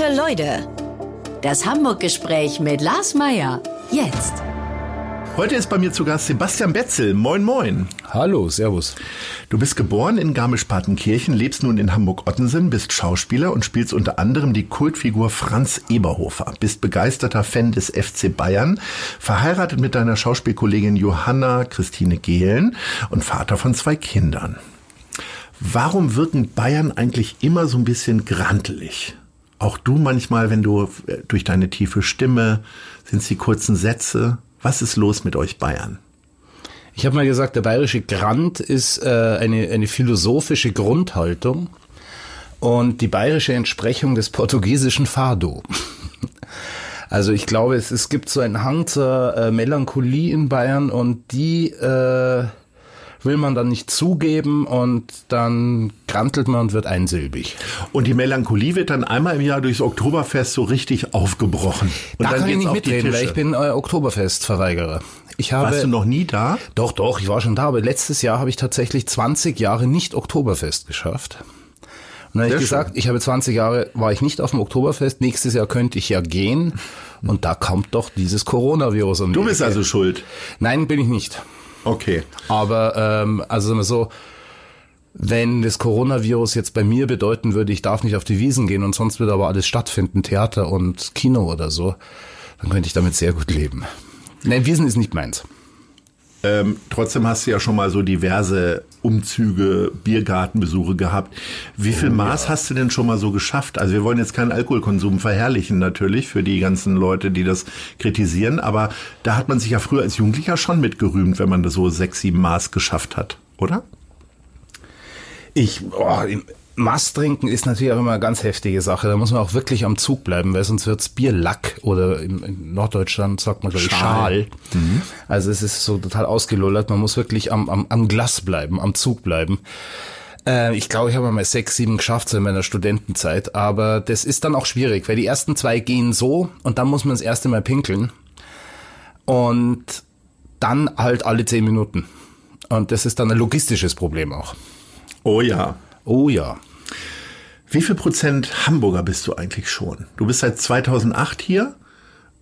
Gute Leute. Das Hamburg-Gespräch mit Lars Meier. Jetzt. Heute ist bei mir zu Gast Sebastian Betzel. Moin, moin. Hallo, servus. Du bist geboren in Garmisch-Partenkirchen, lebst nun in Hamburg-Ottensen, bist Schauspieler und spielst unter anderem die Kultfigur Franz Eberhofer. Bist begeisterter Fan des FC Bayern, verheiratet mit deiner Schauspielkollegin Johanna Christine Gehlen und Vater von zwei Kindern. Warum wirken Bayern eigentlich immer so ein bisschen grantelig? Auch du manchmal, wenn du äh, durch deine tiefe Stimme, sind es die kurzen Sätze, was ist los mit euch Bayern? Ich habe mal gesagt, der bayerische Grant ist äh, eine, eine philosophische Grundhaltung und die bayerische Entsprechung des portugiesischen Fado. Also ich glaube, es, es gibt so einen Hang zur äh, Melancholie in Bayern und die äh, will man dann nicht zugeben und dann krantelt man und wird einsilbig. Und die Melancholie wird dann einmal im Jahr durchs Oktoberfest so richtig aufgebrochen. Und da dann kann ich nicht mitreden, weil ich bin äh, Oktoberfest-Verweigerer. Ich habe, Warst du noch nie da? Doch, doch, ich war schon da, aber letztes Jahr habe ich tatsächlich 20 Jahre nicht Oktoberfest geschafft. Und dann habe ich gesagt, ich habe 20 Jahre, war ich nicht auf dem Oktoberfest, nächstes Jahr könnte ich ja gehen. Und da kommt doch dieses Coronavirus um Du bist also schuld. Nein, bin ich nicht. Okay. Aber ähm, also sagen wir so, wenn das Coronavirus jetzt bei mir bedeuten würde, ich darf nicht auf die Wiesen gehen und sonst würde aber alles stattfinden, Theater und Kino oder so, dann könnte ich damit sehr gut leben. Nein, Wiesen ist nicht meins. Ähm, trotzdem hast du ja schon mal so diverse Umzüge, Biergartenbesuche gehabt. Wie Oh viel Maß hast du denn schon mal so geschafft? Also wir wollen jetzt keinen Alkoholkonsum verherrlichen natürlich für die ganzen Leute, die das kritisieren, aber da hat man sich ja früher als Jugendlicher schon mitgerühmt, wenn man das so sechs, sieben Maß geschafft hat, oder? Ich, oh, Mast trinken ist natürlich auch immer eine ganz heftige Sache. Da muss man auch wirklich am Zug bleiben, weil sonst wird's Bierlack oder in Norddeutschland sagt man, glaube ich, Schal. Schal. Also es ist so total ausgelullert. Man muss wirklich am, am, am Glas bleiben, am Zug bleiben. Äh, ich glaube, ich habe mal sechs, sieben geschafft so in meiner Studentenzeit. Aber das ist dann auch schwierig, weil die ersten zwei gehen so und dann muss man das erste Mal pinkeln. Und dann halt alle zehn Minuten. Und das ist dann ein logistisches Problem auch. Oh ja. Oh ja. Wie viel Prozent Hamburger bist du eigentlich schon? Du bist seit 2008 hier.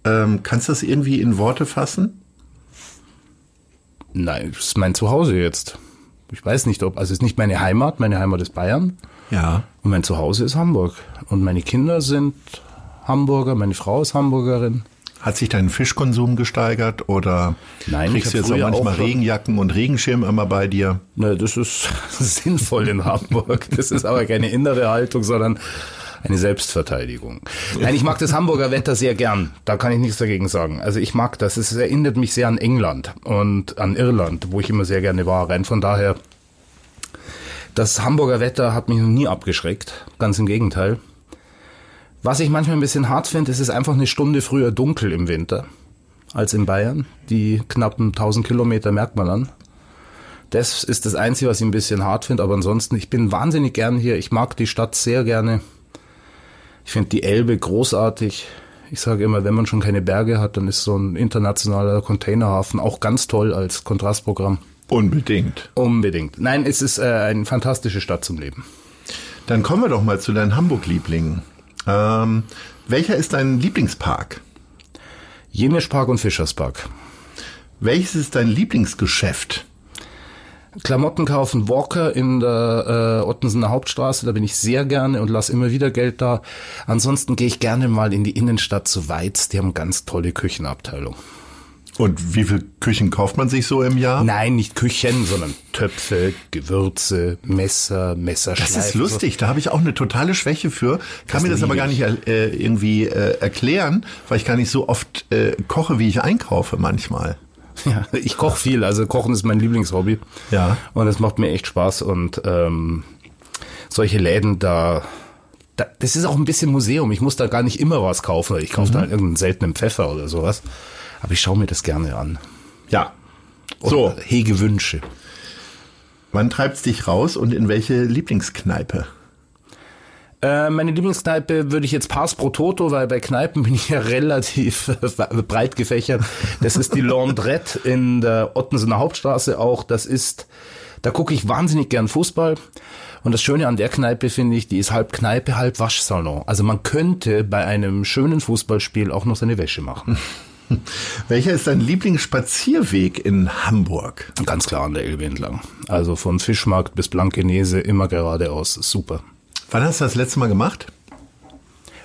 Ähm, kannst du das irgendwie in Worte fassen? Nein, das ist mein Zuhause jetzt. Ich weiß nicht, ob, also es ist nicht meine Heimat, meine Heimat ist Bayern Ja. und mein Zuhause ist Hamburg. Und meine Kinder sind Hamburger, meine Frau ist Hamburgerin. Hat sich dein Fischkonsum gesteigert oder Nein, kriegst du jetzt auch manchmal auch Regenjacken und Regenschirm immer bei dir? Na, das ist sinnvoll in Hamburg. Das ist aber keine innere Haltung, sondern eine Selbstverteidigung. Nein, ich mag das Hamburger Wetter sehr gern. Da kann ich nichts dagegen sagen. Also ich mag das. Es erinnert mich sehr an England und an Irland, wo ich immer sehr gerne war. Rein von daher, das Hamburger Wetter hat mich noch nie abgeschreckt. Ganz im Gegenteil. Was ich manchmal ein bisschen hart finde, ist es einfach eine Stunde früher dunkel im Winter als in Bayern. Die knappen 1000 Kilometer merkt man an. Das ist das Einzige, was ich ein bisschen hart finde, aber ansonsten, ich bin wahnsinnig gern hier. Ich mag die Stadt sehr gerne. Ich finde die Elbe großartig. Ich sage immer, wenn man schon keine Berge hat, dann ist so ein internationaler Containerhafen auch ganz toll als Kontrastprogramm. Unbedingt. Unbedingt. Nein, es ist äh, eine fantastische Stadt zum Leben. Dann kommen wir doch mal zu deinen Hamburg-Lieblingen. Ähm, welcher ist dein Lieblingspark? Jenischpark und Fischerspark. Welches ist dein Lieblingsgeschäft? Klamotten kaufen, Walker in der äh, Ottensener Hauptstraße, da bin ich sehr gerne und lasse immer wieder Geld da. Ansonsten gehe ich gerne mal in die Innenstadt zu Weiz, die haben ganz tolle Küchenabteilung. Und wie viel Küchen kauft man sich so im Jahr? Nein, nicht Küchen, sondern Töpfe, Gewürze, Messer, Messerschleifen. Das ist lustig, da habe ich auch eine totale Schwäche für. Kann Das mir das aber gar nicht äh, irgendwie äh, erklären, weil ich gar nicht so oft äh, koche, wie ich einkaufe manchmal. Ja, ich koche viel, also Kochen ist mein Lieblingshobby. Ja. Und es macht mir echt Spaß und ähm, solche Läden da, da, das ist auch ein bisschen Museum. Ich muss da gar nicht immer was kaufen. Ich kaufe da halt irgendeinen seltenen Pfeffer oder sowas. Aber ich schaue mir das gerne an. Ja. Und So, hege Wünsche. wann treibt's dich raus und in welche Lieblingskneipe? Äh, meine Lieblingskneipe würde ich jetzt Pass pro Toto, weil bei Kneipen bin ich ja relativ äh, breit gefächert. Das ist die Laundrette in der Ottensener Hauptstraße auch. Das ist Da gucke ich wahnsinnig gern Fußball. Und das Schöne an der Kneipe finde ich, die ist halb Kneipe, halb Waschsalon. Also man könnte bei einem schönen Fußballspiel auch noch seine Wäsche machen. Welcher ist dein Lieblingsspazierweg in Hamburg? Ganz klar an der Elbe entlang. Also von Fischmarkt bis Blankenese immer geradeaus. Super. Wann hast du das letzte Mal gemacht?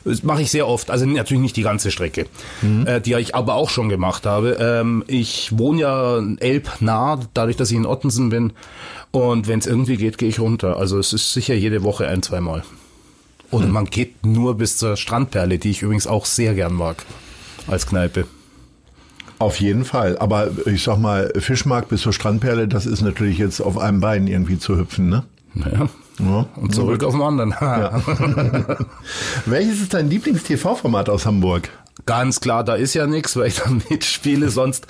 Das mache ich sehr oft. Also natürlich nicht die ganze Strecke, mhm. äh, die ich aber auch schon gemacht habe. Ähm, ich wohne ja elbnah, dadurch, dass ich in Ottensen bin. Und wenn es irgendwie geht, gehe ich runter. Also es ist sicher jede Woche ein, zweimal. Und mhm. man geht nur bis zur Strandperle, die ich übrigens auch sehr gern mag als Kneipe. Auf jeden Fall. Aber ich sag mal, Fischmarkt bis zur Strandperle, das ist natürlich jetzt auf einem Bein irgendwie zu hüpfen, ne? Naja. Ja. Und zurück ja. auf den anderen. Ja. Welches ist dein Lieblings-TV-Format aus Hamburg? Ganz klar, da ist ja nichts, weil ich da mitspiele. Sonst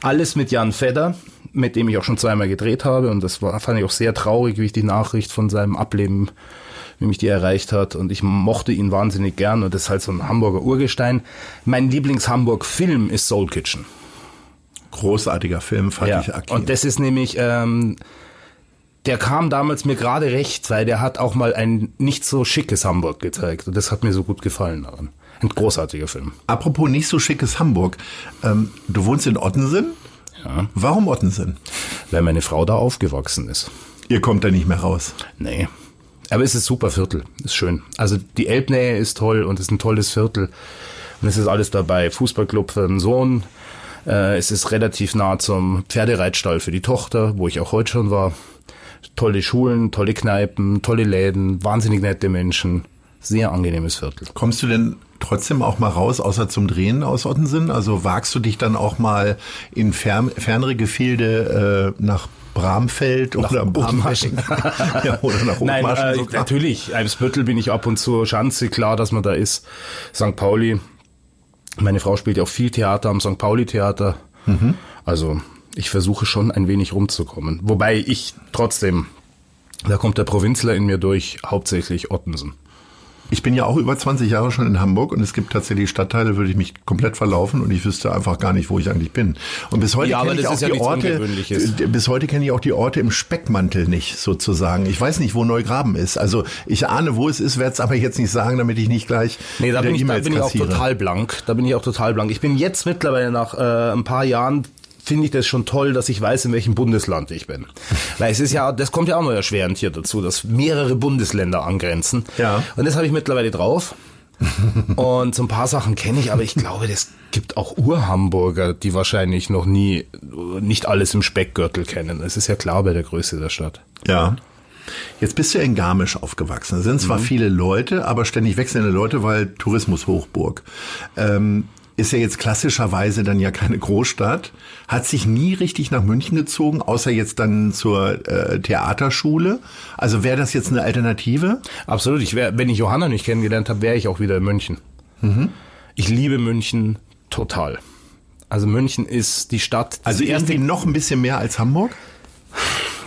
alles mit Jan Fedder, mit dem ich auch schon zweimal gedreht habe. Und das war, fand ich auch sehr traurig, wie ich die Nachricht von seinem Ableben, wie mich die erreicht hat. Und ich mochte ihn wahnsinnig gern. Und das ist halt so ein Hamburger Urgestein. Mein Lieblings-Hamburg-Film ist Soul Kitchen. Großartiger Film, fand ja. ich aktiv. Und das ist nämlich... Ähm, der kam damals mir gerade recht, weil der hat auch mal ein nicht so schickes Hamburg gezeigt. Und das hat mir so gut gefallen daran. Ein großartiger Film. Apropos nicht so schickes Hamburg. Ähm, du wohnst in Ottensen? Ja. Warum Ottensen? Weil meine Frau da aufgewachsen ist. Ihr kommt da nicht mehr raus? Nee. Aber es ist super Viertel. Ist schön. Also die Elbnähe ist toll und es ist ein tolles Viertel. Und es ist alles dabei. Fußballclub für den Sohn. Äh, es ist relativ nah zum Pferdereitstall für die Tochter, wo ich auch heute schon war tolle Schulen, tolle Kneipen, tolle Läden, wahnsinnig nette Menschen. Sehr angenehmes Viertel. Kommst du denn trotzdem auch mal raus, außer zum Drehen aus Ottensen? Also wagst du dich dann auch mal in fern, fernere Gefilde äh, nach Bramfeld nach oder Bramfeld? ja, oder nach Nein, äh, natürlich. Eimsbüttel bin ich ab und zu. Schanze, klar, dass man da ist. St. Pauli. Meine Frau spielt ja auch viel Theater am St. Pauli Theater. Mhm. Also ich versuche schon ein wenig rumzukommen. Wobei ich trotzdem, da kommt der Provinzler in mir durch, hauptsächlich Ottensen. Ich bin ja auch über 20 Jahre schon in Hamburg und es gibt tatsächlich Stadtteile, würde ich mich komplett verlaufen und ich wüsste einfach gar nicht, wo ich eigentlich bin. Und bis heute ja, kenne ich auch ja die Orte, bis heute kenne ich auch die Orte im Speckmantel nicht sozusagen. Ich weiß nicht, wo Neugraben ist. Also ich ahne, wo es ist, werde es aber jetzt nicht sagen, damit ich nicht gleich Nee, da bin, ich, da bin ich auch total blank. Da bin ich auch total blank. Ich bin jetzt mittlerweile nach äh, ein paar Jahren finde ich das schon toll, dass ich weiß, in welchem Bundesland ich bin. Weil es ist ja, das kommt ja auch noch erschwerend hier dazu, dass mehrere Bundesländer angrenzen. Ja. Und das habe ich mittlerweile drauf. und so ein paar Sachen kenne ich, aber ich glaube, das gibt auch Urhamburger, die wahrscheinlich noch nie, nicht alles im Speckgürtel kennen. Das ist ja klar bei der Größe der Stadt. Ja. Jetzt bist du ja in Garmisch aufgewachsen. Da sind zwar mhm. viele Leute, aber ständig wechselnde Leute, weil Tourismus Hochburg. Ähm, ist ja jetzt klassischerweise dann ja keine Großstadt, hat sich nie richtig nach München gezogen, außer jetzt dann zur äh, Theaterschule. Also wäre das jetzt eine Alternative? Absolut. Ich wär, wenn ich Johanna nicht kennengelernt habe, wäre ich auch wieder in München. Mhm. Ich liebe München total. Also München ist die Stadt. Also irgendwie noch ein bisschen mehr als Hamburg?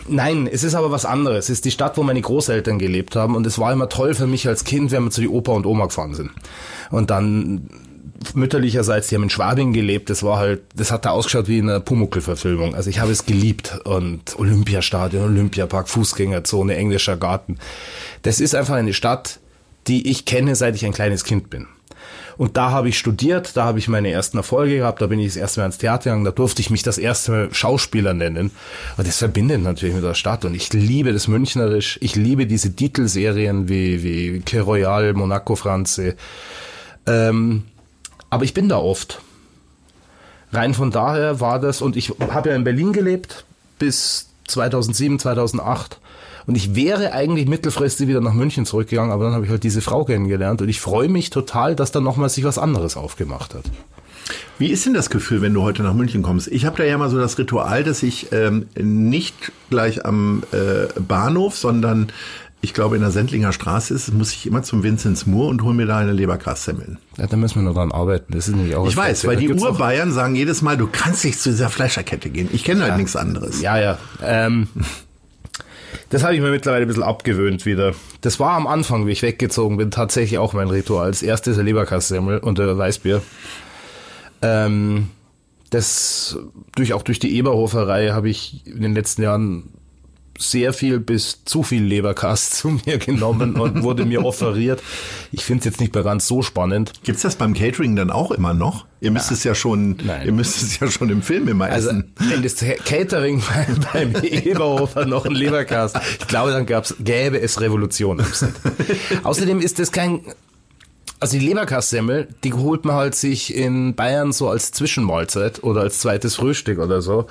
Nein, es ist aber was anderes. Es ist die Stadt, wo meine Großeltern gelebt haben und es war immer toll für mich als Kind, wenn wir zu die Opa und Oma gefahren sind. Und dann mütterlicherseits, die haben in Schwabing gelebt, das war halt, das hat da ausgeschaut wie in einer Pumuckl-Verfilmung. Also ich habe es geliebt und Olympiastadion, Olympiapark, Fußgängerzone, englischer Garten. Das ist einfach eine Stadt, die ich kenne, seit ich ein kleines Kind bin. Und da habe ich studiert, da habe ich meine ersten Erfolge gehabt, da bin ich das erste Mal ins Theater gegangen, da durfte ich mich das erste Mal Schauspieler nennen. Und das verbindet natürlich mit der Stadt und ich liebe das Münchnerisch, ich liebe diese Titelserien wie, wie Que Royal, Monaco Franze. Ähm, aber ich bin da oft. Rein von daher war das, und ich habe ja in Berlin gelebt bis 2007, 2008. Und ich wäre eigentlich mittelfristig wieder nach München zurückgegangen, aber dann habe ich halt diese Frau kennengelernt und ich freue mich total, dass dann nochmal sich was anderes aufgemacht hat. Wie ist denn das Gefühl, wenn du heute nach München kommst? Ich habe da ja mal so das Ritual, dass ich ähm, nicht gleich am äh, Bahnhof, sondern ich glaube, in der Sendlinger Straße ist, muss ich immer zum Vinzenz Moor und hole mir da eine Leberkassemmeln. Ja, da müssen wir noch dran arbeiten. Das ist nämlich auch ich weiß, weil die Urbayern sagen jedes Mal, du kannst nicht zu dieser Fleischerkette gehen. Ich kenne halt nichts anderes. Ja, ja. Ähm, das habe ich mir mittlerweile ein bisschen abgewöhnt wieder. Das war am Anfang, wie ich weggezogen bin, tatsächlich auch mein Ritual. Als erstes der Leberkassemmel und der Weißbier. Ähm, das durch auch durch die Eberhoferei habe ich in den letzten Jahren sehr viel bis zu viel Leberkast zu mir genommen und wurde mir offeriert. Ich finde es jetzt nicht mehr ganz so spannend. Gibt's das beim Catering dann auch immer noch? Ihr müsst ja. es ja schon, Nein. ihr müsst es ja schon im Film immer also, essen. Wenn das Catering beim, beim Eberhofer noch ein Leberkast, ich glaube, dann gab's, gäbe es Revolution. Außerdem ist das kein also die Leberkastsemmel, die holt man halt sich in Bayern so als Zwischenmahlzeit oder als zweites Frühstück oder so.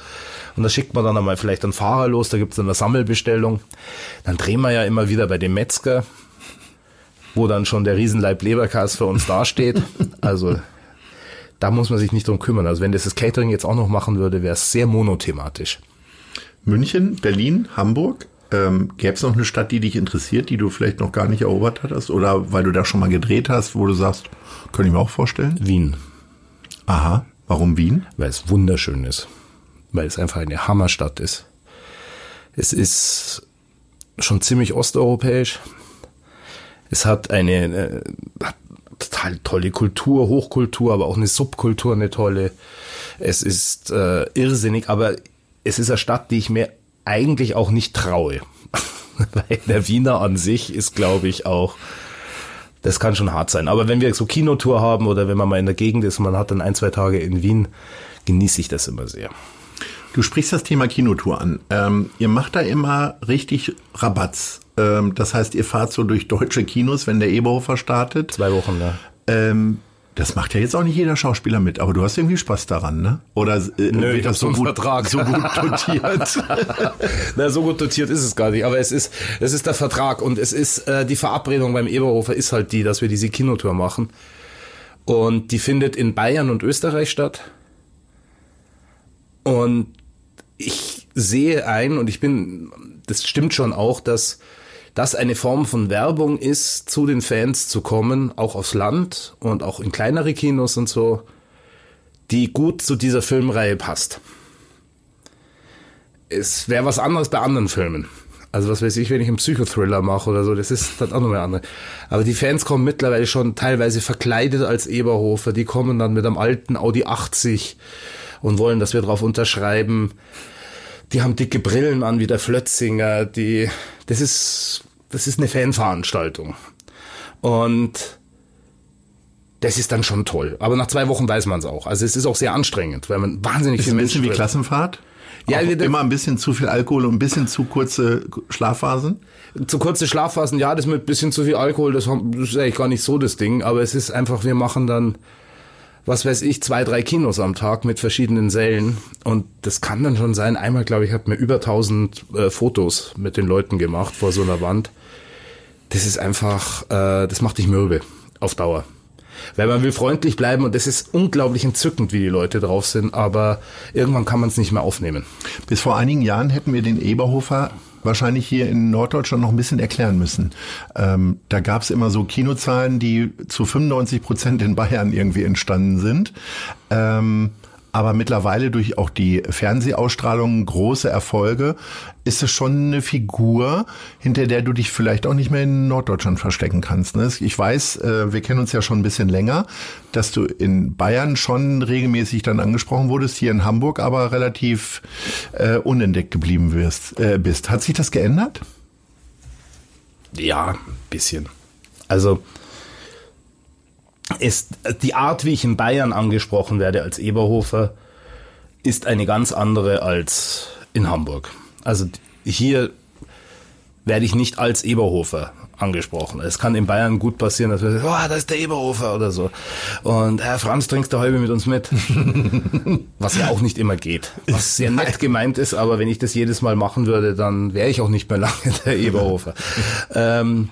Und da schickt man dann einmal vielleicht einen Fahrer los, da gibt's dann eine Sammelbestellung. Dann drehen wir ja immer wieder bei dem Metzger, wo dann schon der Riesenleib Leberkass für uns dasteht. Also da muss man sich nicht drum kümmern. Also wenn das das Catering jetzt auch noch machen würde, wäre es sehr monothematisch. München, Berlin, Hamburg, ähm, Gäbe es noch eine Stadt, die dich interessiert, die du vielleicht noch gar nicht erobert hattest? Oder weil du da schon mal gedreht hast, wo du sagst, könnte ich mir auch vorstellen? Wien. Aha. Warum Wien? Weil es wunderschön ist. Weil es einfach eine Hammerstadt ist. Es ist schon ziemlich osteuropäisch. Es hat eine, eine total tolle Kultur, Hochkultur, aber auch eine Subkultur, eine tolle. Es ist äh, irrsinnig, aber es ist eine Stadt, die ich mir eigentlich auch nicht traue. Weil der Wiener an sich ist, glaube ich, auch, das kann schon hart sein. Aber wenn wir so Kinotour haben oder wenn man mal in der Gegend ist, man hat dann ein, zwei Tage in Wien, genieße ich das immer sehr. Du sprichst das Thema Kinotour an. Ähm, ihr macht da immer richtig Rabatz. Ähm, das heißt, ihr fahrt so durch deutsche Kinos, wenn der Eberhofer startet. Zwei Wochen, ja. Ähm, das macht ja jetzt auch nicht jeder Schauspieler mit, aber du hast irgendwie Spaß daran, ne? Oder äh, Nö, wird das so gut, Vertrag. so gut dotiert? Na, so gut dotiert ist es gar nicht, aber es ist, es ist der Vertrag und es ist äh, die Verabredung beim Eberhofer ist halt die, dass wir diese Kinotour machen. Und die findet in Bayern und Österreich statt. Und ich sehe ein, und ich bin, das stimmt schon auch, dass das eine Form von Werbung ist, zu den Fans zu kommen, auch aufs Land und auch in kleinere Kinos und so, die gut zu dieser Filmreihe passt. Es wäre was anderes bei anderen Filmen. Also was weiß ich, wenn ich einen Psychothriller mache oder so, das ist dann auch nochmal andere. Aber die Fans kommen mittlerweile schon teilweise verkleidet als Eberhofer, die kommen dann mit einem alten Audi 80 und wollen, dass wir drauf unterschreiben. Die haben dicke Brillen an wie der Flötzinger, die, das ist, das ist eine Fanveranstaltung. Und das ist dann schon toll. Aber nach zwei Wochen weiß man es auch. Also es ist auch sehr anstrengend, weil man wahnsinnig ist viel Menschen. Ein bisschen wie Klassenfahrt? Ja, auch immer ein bisschen zu viel Alkohol und ein bisschen zu kurze Schlafphasen? Zu kurze Schlafphasen, ja, das mit ein bisschen zu viel Alkohol, das ist eigentlich gar nicht so das Ding. Aber es ist einfach, wir machen dann was weiß ich, zwei, drei Kinos am Tag mit verschiedenen Sälen. Und das kann dann schon sein. Einmal, glaube ich, hat mir über 1000 äh, Fotos mit den Leuten gemacht vor so einer Wand. Das ist einfach, äh, das macht dich mürbe auf Dauer. Weil man will freundlich bleiben und das ist unglaublich entzückend, wie die Leute drauf sind, aber irgendwann kann man es nicht mehr aufnehmen. Bis vor einigen Jahren hätten wir den Eberhofer wahrscheinlich hier in Norddeutschland noch ein bisschen erklären müssen. Ähm, da gab es immer so Kinozahlen, die zu 95 Prozent in Bayern irgendwie entstanden sind. Ähm, aber mittlerweile durch auch die Fernsehausstrahlung große Erfolge ist es schon eine Figur, hinter der du dich vielleicht auch nicht mehr in Norddeutschland verstecken kannst. Ne? Ich weiß, äh, wir kennen uns ja schon ein bisschen länger, dass du in Bayern schon regelmäßig dann angesprochen wurdest, hier in Hamburg aber relativ äh, unentdeckt geblieben wirst, äh, bist. Hat sich das geändert? Ja, ein bisschen. Also ist die Art, wie ich in Bayern angesprochen werde als Eberhofer, ist eine ganz andere als in Hamburg. Also hier werde ich nicht als Eberhofer angesprochen. Es kann in Bayern gut passieren, dass wir sagen, oh, da ist der Eberhofer oder so. Und Herr Franz, trinkst du halbe mit uns mit? Was ja auch nicht immer geht. Was sehr nett gemeint ist, aber wenn ich das jedes Mal machen würde, dann wäre ich auch nicht mehr lange der Eberhofer. ähm,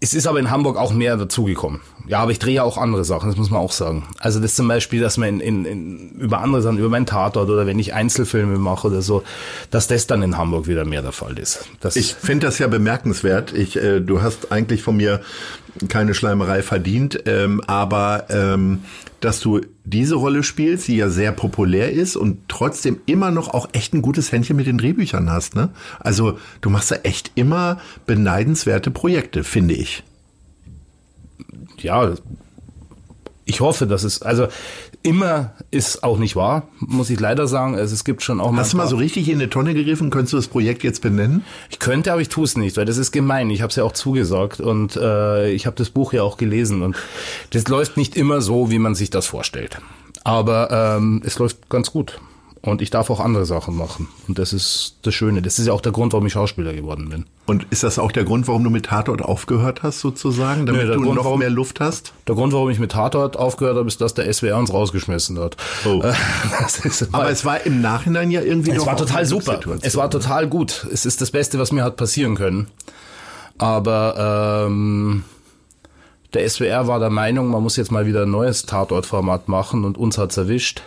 es ist aber in Hamburg auch mehr dazugekommen. Ja, aber ich drehe ja auch andere Sachen, das muss man auch sagen. Also das zum Beispiel, dass man in, in, in, über andere Sachen, über meinen Tatort oder wenn ich Einzelfilme mache oder so, dass das dann in Hamburg wieder mehr der Fall ist. Das ich finde das ja bemerkenswert. Ich, äh, du hast eigentlich von mir keine Schleimerei verdient, ähm, aber ähm, dass du diese Rolle spielst, die ja sehr populär ist und trotzdem immer noch auch echt ein gutes Händchen mit den Drehbüchern hast. Ne? Also du machst da echt immer beneidenswerte Projekte, finde ich. Ja, ich hoffe, dass es, also immer ist auch nicht wahr, muss ich leider sagen. Also es gibt schon auch mal. Hast du mal so richtig in eine Tonne gegriffen? Könntest du das Projekt jetzt benennen? Ich könnte, aber ich tue es nicht, weil das ist gemein. Ich habe es ja auch zugesagt und äh, ich habe das Buch ja auch gelesen und das läuft nicht immer so, wie man sich das vorstellt. Aber ähm, es läuft ganz gut. Und ich darf auch andere Sachen machen. Und das ist das Schöne. Das ist ja auch der Grund, warum ich Schauspieler geworden bin. Und ist das auch der Grund, warum du mit Tatort aufgehört hast, sozusagen? Damit nee, du Grund, noch warum, mehr Luft hast? Der Grund, warum ich mit Tatort aufgehört habe, ist, dass der SWR uns rausgeschmissen hat. Oh. Aber es war im Nachhinein ja irgendwie Es war total super. Es war total gut. Es ist das Beste, was mir hat passieren können. Aber ähm, der SWR war der Meinung, man muss jetzt mal wieder ein neues Tatortformat machen und uns hat's erwischt.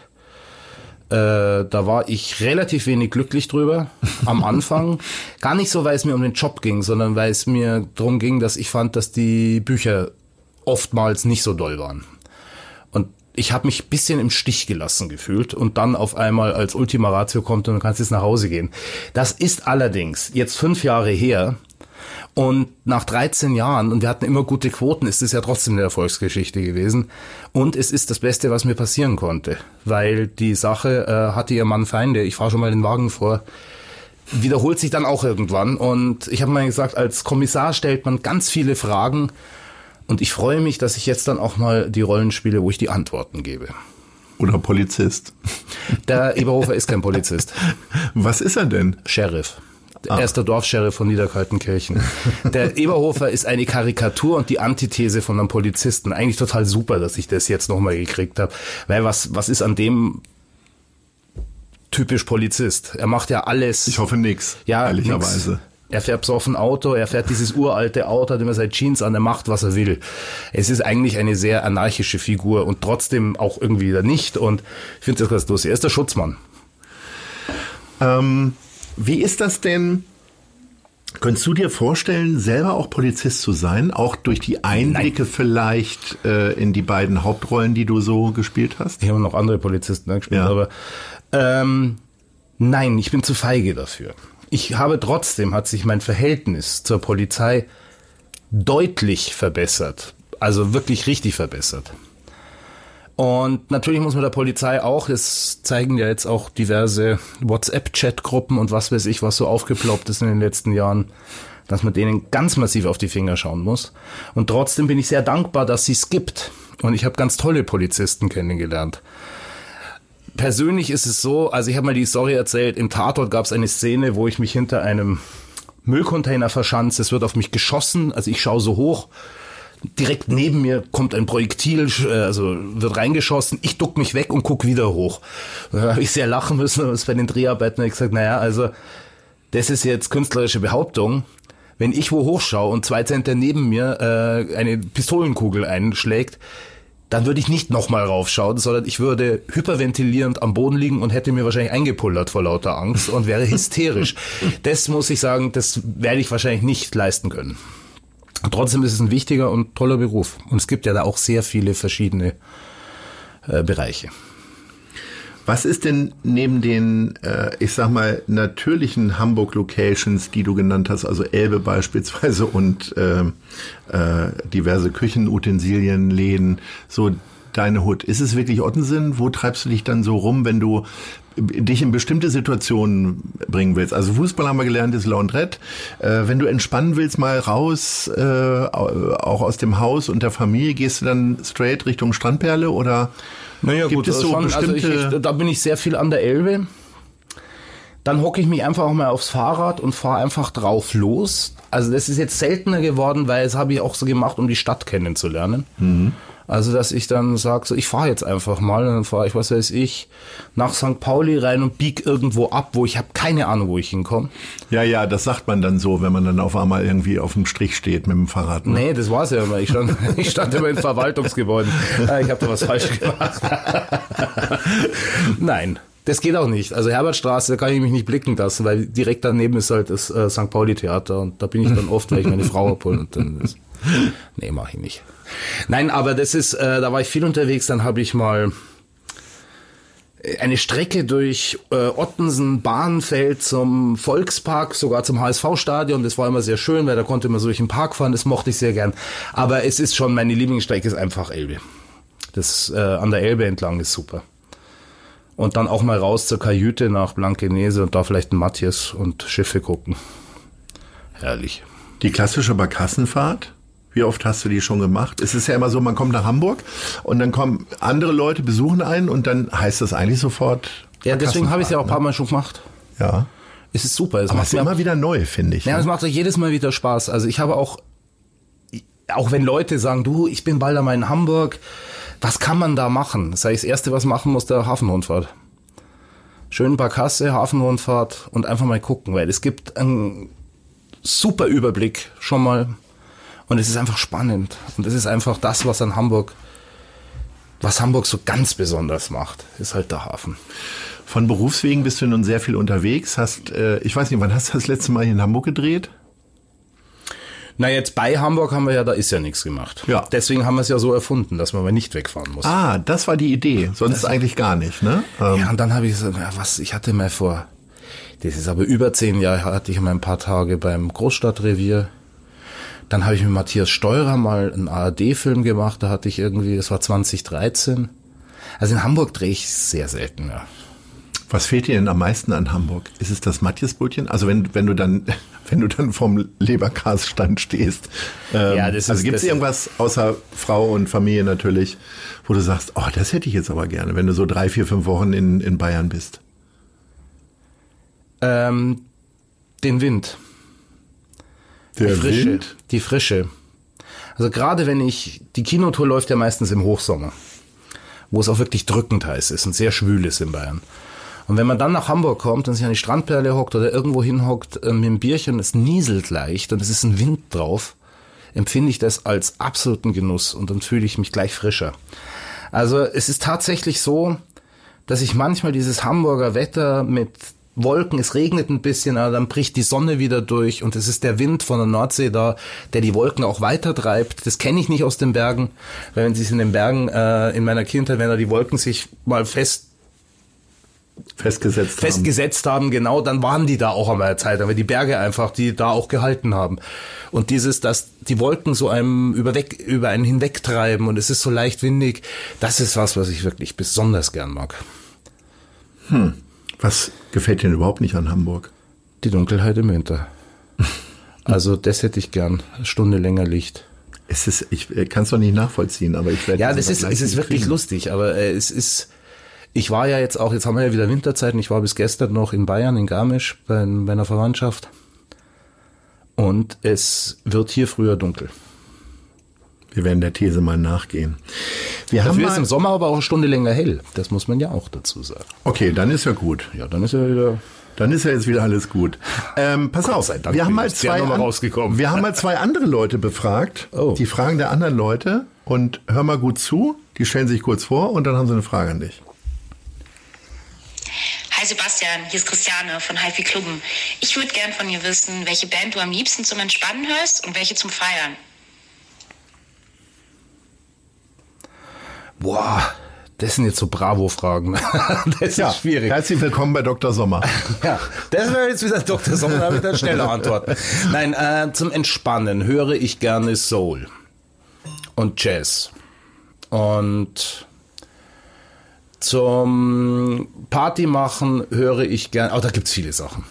Äh, da war ich relativ wenig glücklich drüber am Anfang. Gar nicht so, weil es mir um den Job ging, sondern weil es mir darum ging, dass ich fand, dass die Bücher oftmals nicht so doll waren. Und ich habe mich bisschen im Stich gelassen gefühlt und dann auf einmal als Ultima Ratio kommt und du kannst jetzt nach Hause gehen. Das ist allerdings jetzt fünf Jahre her und nach 13 Jahren, und wir hatten immer gute Quoten, ist es ja trotzdem eine Erfolgsgeschichte gewesen. Und es ist das Beste, was mir passieren konnte. Weil die Sache äh, hatte ihr Mann Feinde. Ich fahre schon mal den Wagen vor. Wiederholt sich dann auch irgendwann. Und ich habe mal gesagt, als Kommissar stellt man ganz viele Fragen. Und ich freue mich, dass ich jetzt dann auch mal die Rollen spiele, wo ich die Antworten gebe. Oder Polizist. Der Eberhofer ist kein Polizist. Was ist er denn? Sheriff. Ah. Er ist der Dorfsheriff von Niederkaltenkirchen. Der Eberhofer ist eine Karikatur und die Antithese von einem Polizisten. Eigentlich total super, dass ich das jetzt nochmal gekriegt habe. Weil was, was ist an dem typisch Polizist? Er macht ja alles. Ich hoffe nix. Ja, ehrlicherweise. Nix. Er fährt besoffen Auto, er fährt dieses uralte Auto, hat immer seine Jeans an, er macht, was er will. Es ist eigentlich eine sehr anarchische Figur und trotzdem auch irgendwie wieder nicht. Und ich finde das ganz lustig. Er ist der Schutzmann. Ähm, wie ist das denn? Könntest du dir vorstellen, selber auch Polizist zu sein, auch durch die Einblicke Nein. vielleicht äh, in die beiden Hauptrollen, die du so gespielt hast? Ich habe noch andere Polizisten gespielt, ja. aber ähm, nein, ich bin zu feige dafür. Ich habe trotzdem, hat sich mein Verhältnis zur Polizei deutlich verbessert. Also wirklich richtig verbessert. Und natürlich muss man der Polizei auch, das zeigen ja jetzt auch diverse WhatsApp-Chat-Gruppen und was weiß ich, was so aufgeploppt ist in den letzten Jahren, dass man denen ganz massiv auf die Finger schauen muss. Und trotzdem bin ich sehr dankbar, dass sie es gibt. Und ich habe ganz tolle Polizisten kennengelernt. Persönlich ist es so, also ich habe mal die Story erzählt, im Tatort gab es eine Szene, wo ich mich hinter einem Müllcontainer verschanze, es wird auf mich geschossen, also ich schaue so hoch direkt neben mir kommt ein Projektil, äh, also wird reingeschossen. Ich duck mich weg und guck wieder hoch. Da habe ich sehr lachen müssen, was bei den Dreharbeiten gesagt, naja, also das ist jetzt künstlerische Behauptung. Wenn ich wo hochschaue und zwei Zentner neben mir äh, eine Pistolenkugel einschlägt, dann würde ich nicht nochmal raufschauen, sondern ich würde hyperventilierend am Boden liegen und hätte mir wahrscheinlich eingepullert vor lauter Angst und wäre hysterisch. das muss ich sagen, das werde ich wahrscheinlich nicht leisten können. Trotzdem ist es ein wichtiger und toller Beruf. Und es gibt ja da auch sehr viele verschiedene äh, Bereiche. Was ist denn neben den, äh, ich sag mal, natürlichen Hamburg-Locations, die du genannt hast, also Elbe beispielsweise und äh, äh, diverse Küchenutensilien, Läden, so deine Hut? Ist es wirklich Ottensen? Wo treibst du dich dann so rum, wenn du dich in bestimmte Situationen bringen willst. Also Fußball haben wir gelernt, ist Laundrette. Äh, wenn du entspannen willst, mal raus, äh, auch aus dem Haus und der Familie, gehst du dann straight Richtung Strandperle oder naja, gibt gut, es so schon, bestimmte... Also ich, da bin ich sehr viel an der Elbe. Dann hocke ich mich einfach auch mal aufs Fahrrad und fahre einfach drauf los. Also das ist jetzt seltener geworden, weil es habe ich auch so gemacht, um die Stadt kennenzulernen. Mhm. Also, dass ich dann sage, so, ich fahre jetzt einfach mal, und dann fahre ich, was weiß ich, nach St. Pauli rein und bieg irgendwo ab, wo ich habe keine Ahnung, wo ich hinkomme. Ja, ja, das sagt man dann so, wenn man dann auf einmal irgendwie auf dem Strich steht mit dem Fahrrad. Ne? Nee, das war's ja immer. Ich stand, ich stand immer in Verwaltungsgebäuden. Ah, ich habe da was falsch gemacht. Nein. Das geht auch nicht. Also Herbertstraße, da kann ich mich nicht blicken lassen, weil direkt daneben ist halt das äh, St. Pauli Theater und da bin ich dann oft, weil ich meine Frau abhole und dann ist, nee, mache ich nicht. Nein, aber das ist, äh, da war ich viel unterwegs, dann habe ich mal eine Strecke durch äh, Ottensen, Bahnfeld zum Volkspark, sogar zum HSV-Stadion. Das war immer sehr schön, weil da konnte man so durch den Park fahren. Das mochte ich sehr gern. Aber es ist schon, meine Lieblingsstrecke ist einfach Elbe. Das äh, an der Elbe entlang ist super. Und dann auch mal raus zur Kajüte nach Blankenese und da vielleicht ein Matthias und Schiffe gucken. Herrlich. Die klassische Barkassenfahrt? Wie oft hast du die schon gemacht? Es ist ja immer so, man kommt nach Hamburg und dann kommen andere Leute, besuchen einen und dann heißt das eigentlich sofort. Ja, deswegen habe ich es ja auch ein paar ne? Mal schon gemacht. Ja. Es ist super. Es Aber macht es ist immer wieder neu, finde ich. Ja, ne? es macht euch jedes Mal wieder Spaß. Also ich habe auch, auch wenn Leute sagen, du, ich bin bald einmal in Hamburg, was kann man da machen? Das heißt, das Erste, was machen muss, der Hafenrundfahrt. Schön Barkasse, Hafenrundfahrt und einfach mal gucken, weil es gibt einen super Überblick schon mal und es ist einfach spannend und es ist einfach das, was an Hamburg, was Hamburg so ganz besonders macht, ist halt der Hafen. Von Berufswegen bist du nun sehr viel unterwegs. Hast, äh, ich weiß nicht, wann hast du das letzte Mal hier in Hamburg gedreht? Na, jetzt bei Hamburg haben wir ja, da ist ja nichts gemacht. Ja. Deswegen haben wir es ja so erfunden, dass man mal nicht wegfahren muss. Ah, das war die Idee. Sonst eigentlich gar nicht, ne? Ähm, Ja, und dann habe ich so, ja, was, ich hatte mal vor, das ist aber über zehn Jahre, hatte ich mal ein paar Tage beim Großstadtrevier. Dann habe ich mit Matthias Steurer mal einen ARD-Film gemacht, da hatte ich irgendwie, das war 2013. Also in Hamburg drehe ich sehr selten, ja. Was fehlt dir denn am meisten an Hamburg? Ist es das Matthiasbrötchen? Also wenn, wenn du dann, wenn du dann vom Leberkasstand stehst. Ähm, Ja, das also ist- gibt es irgendwas außer Frau und Familie natürlich, wo du sagst, oh, das hätte ich jetzt aber gerne, wenn du so drei, vier, fünf Wochen in, in Bayern bist. Ähm, den Wind. Die Frische. Die Frische. Also gerade wenn ich, die Kinotour läuft ja meistens im Hochsommer, wo es auch wirklich drückend heiß ist und sehr schwül ist in Bayern. Und wenn man dann nach Hamburg kommt und sich an die Strandperle hockt oder irgendwo hinhockt äh, mit einem Bierchen, es nieselt leicht und es ist ein Wind drauf, empfinde ich das als absoluten Genuss und dann fühle ich mich gleich frischer. Also es ist tatsächlich so, dass ich manchmal dieses Hamburger Wetter mit Wolken, es regnet ein bisschen, aber dann bricht die Sonne wieder durch und es ist der Wind von der Nordsee da, der die Wolken auch weiter treibt. Das kenne ich nicht aus den Bergen, weil wenn sie es in den Bergen äh, in meiner Kindheit, wenn da die Wolken sich mal fest Festgesetzt haben. festgesetzt haben, genau, dann waren die da auch einmal eine Zeit, aber die Berge einfach, die da auch gehalten haben. Und dieses, dass die Wolken so einem über, weg, über einen hinwegtreiben und es ist so leicht windig, das ist was, was ich wirklich besonders gern mag. Was gefällt dir denn überhaupt nicht an Hamburg? Die Dunkelheit im Winter. Also das hätte ich gern, eine Stunde länger Licht. Es ist, ich kann es doch nicht nachvollziehen, aber ich werde Ja, das ist, es ist wirklich kriegen. lustig, aber äh, es ist, ich war ja jetzt auch, jetzt haben wir ja wieder Winterzeit und ich war bis gestern noch in Bayern, in Garmisch, bei, bei einer Verwandtschaft. Und es wird hier früher dunkel. Wir werden der These mal nachgehen. Wir haben Dafür ist im Sommer aber auch eine Stunde länger hell. Das muss man ja auch dazu sagen. okay, dann ist ja gut. Ja, dann ist ja wieder. Dann ist ja jetzt wieder alles gut. Ähm, pass auf, sei Dank, wir haben mal zwei, an- rausgekommen. wir haben mal zwei andere Leute befragt. Oh. Die fragen der anderen Leute und hör mal gut zu. Die stellen sich kurz vor und dann haben sie eine Frage an dich. Hi Sebastian, hier ist Christiane von HiFi Klubben. Ich würde gern von dir wissen, welche Band du am liebsten zum Entspannen hörst und welche zum Feiern. Boah, das sind jetzt so Bravo-Fragen. das ist schwierig. Herzlich willkommen bei Dr. Sommer. Ja, das wäre jetzt wieder Dr. Sommer, da habe ich dann schnelle Antwort. Nein, äh, zum Entspannen höre ich gerne Soul und Jazz. Und zum Party machen höre ich gerne, oh, da gibt's viele Sachen.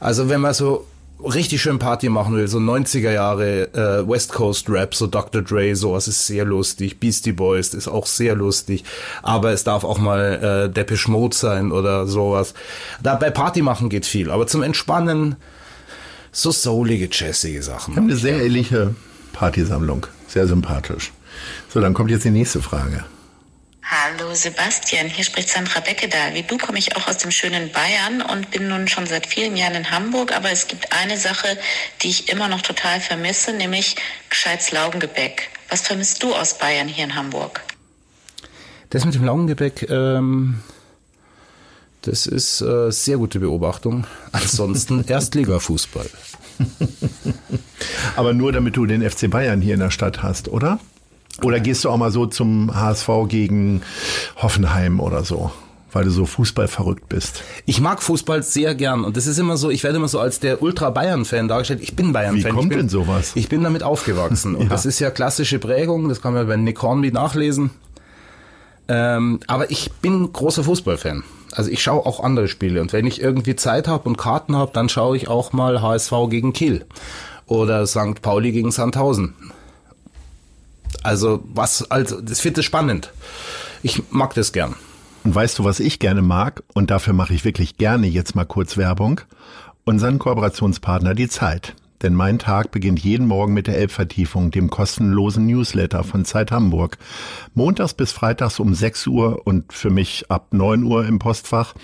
Also wenn man so richtig schön Party machen will, so 90er Jahre äh, West Coast Rap, so Dr. Dre, sowas ist sehr lustig. Beastie Boys ist auch sehr lustig. Aber es darf auch mal äh, Depeche Mode sein oder sowas. Da bei Party machen geht viel. Aber zum Entspannen so soulige, jazzige Sachen. Wir haben eine sehr ähnliche Partysammlung. Sehr sympathisch. So, dann kommt jetzt die nächste Frage. Hallo Sebastian, hier spricht Sandra Beckedahl. Wie du komme ich auch aus dem schönen Bayern und bin nun schon seit vielen Jahren in Hamburg, aber es gibt eine Sache, die ich immer noch total vermisse, nämlich gescheites Laugengebäck. Was vermisst du aus Bayern hier in Hamburg? Das mit dem Laugengebäck, ähm, das ist äh, sehr gute Beobachtung. Ansonsten Erstligafußball. Aber nur damit du den FC Bayern hier in der Stadt hast, oder? Oder gehst du auch mal so zum HSV gegen Hoffenheim oder so, weil du so Fußballverrückt bist? Ich mag Fußball sehr gern und das ist immer so, ich werde immer so als der Ultra-Bayern-Fan dargestellt. Ich bin Bayern-Fan. Wie kommt ich bin, denn sowas? Ich bin damit aufgewachsen und Ja. das ist ja klassische Prägung, das kann man bei Nick Hornby nachlesen. Ähm, aber ich bin großer Fußballfan. Also ich schaue auch andere Spiele und wenn ich irgendwie Zeit habe und Karten habe, dann schaue ich auch mal HSV gegen Kiel oder St. Pauli gegen Sandhausen. Also was, also das ich spannend. Ich mag das gern. Und weißt du, was ich gerne mag? Und dafür mache ich wirklich gerne jetzt mal kurz Werbung. Unseren Kooperationspartner die Zeit. Denn mein Tag beginnt jeden Morgen mit der Elbvertiefung, dem kostenlosen Newsletter von Zeit Hamburg. Montags bis freitags um 6 Uhr und für mich ab 9 Uhr im Postfach.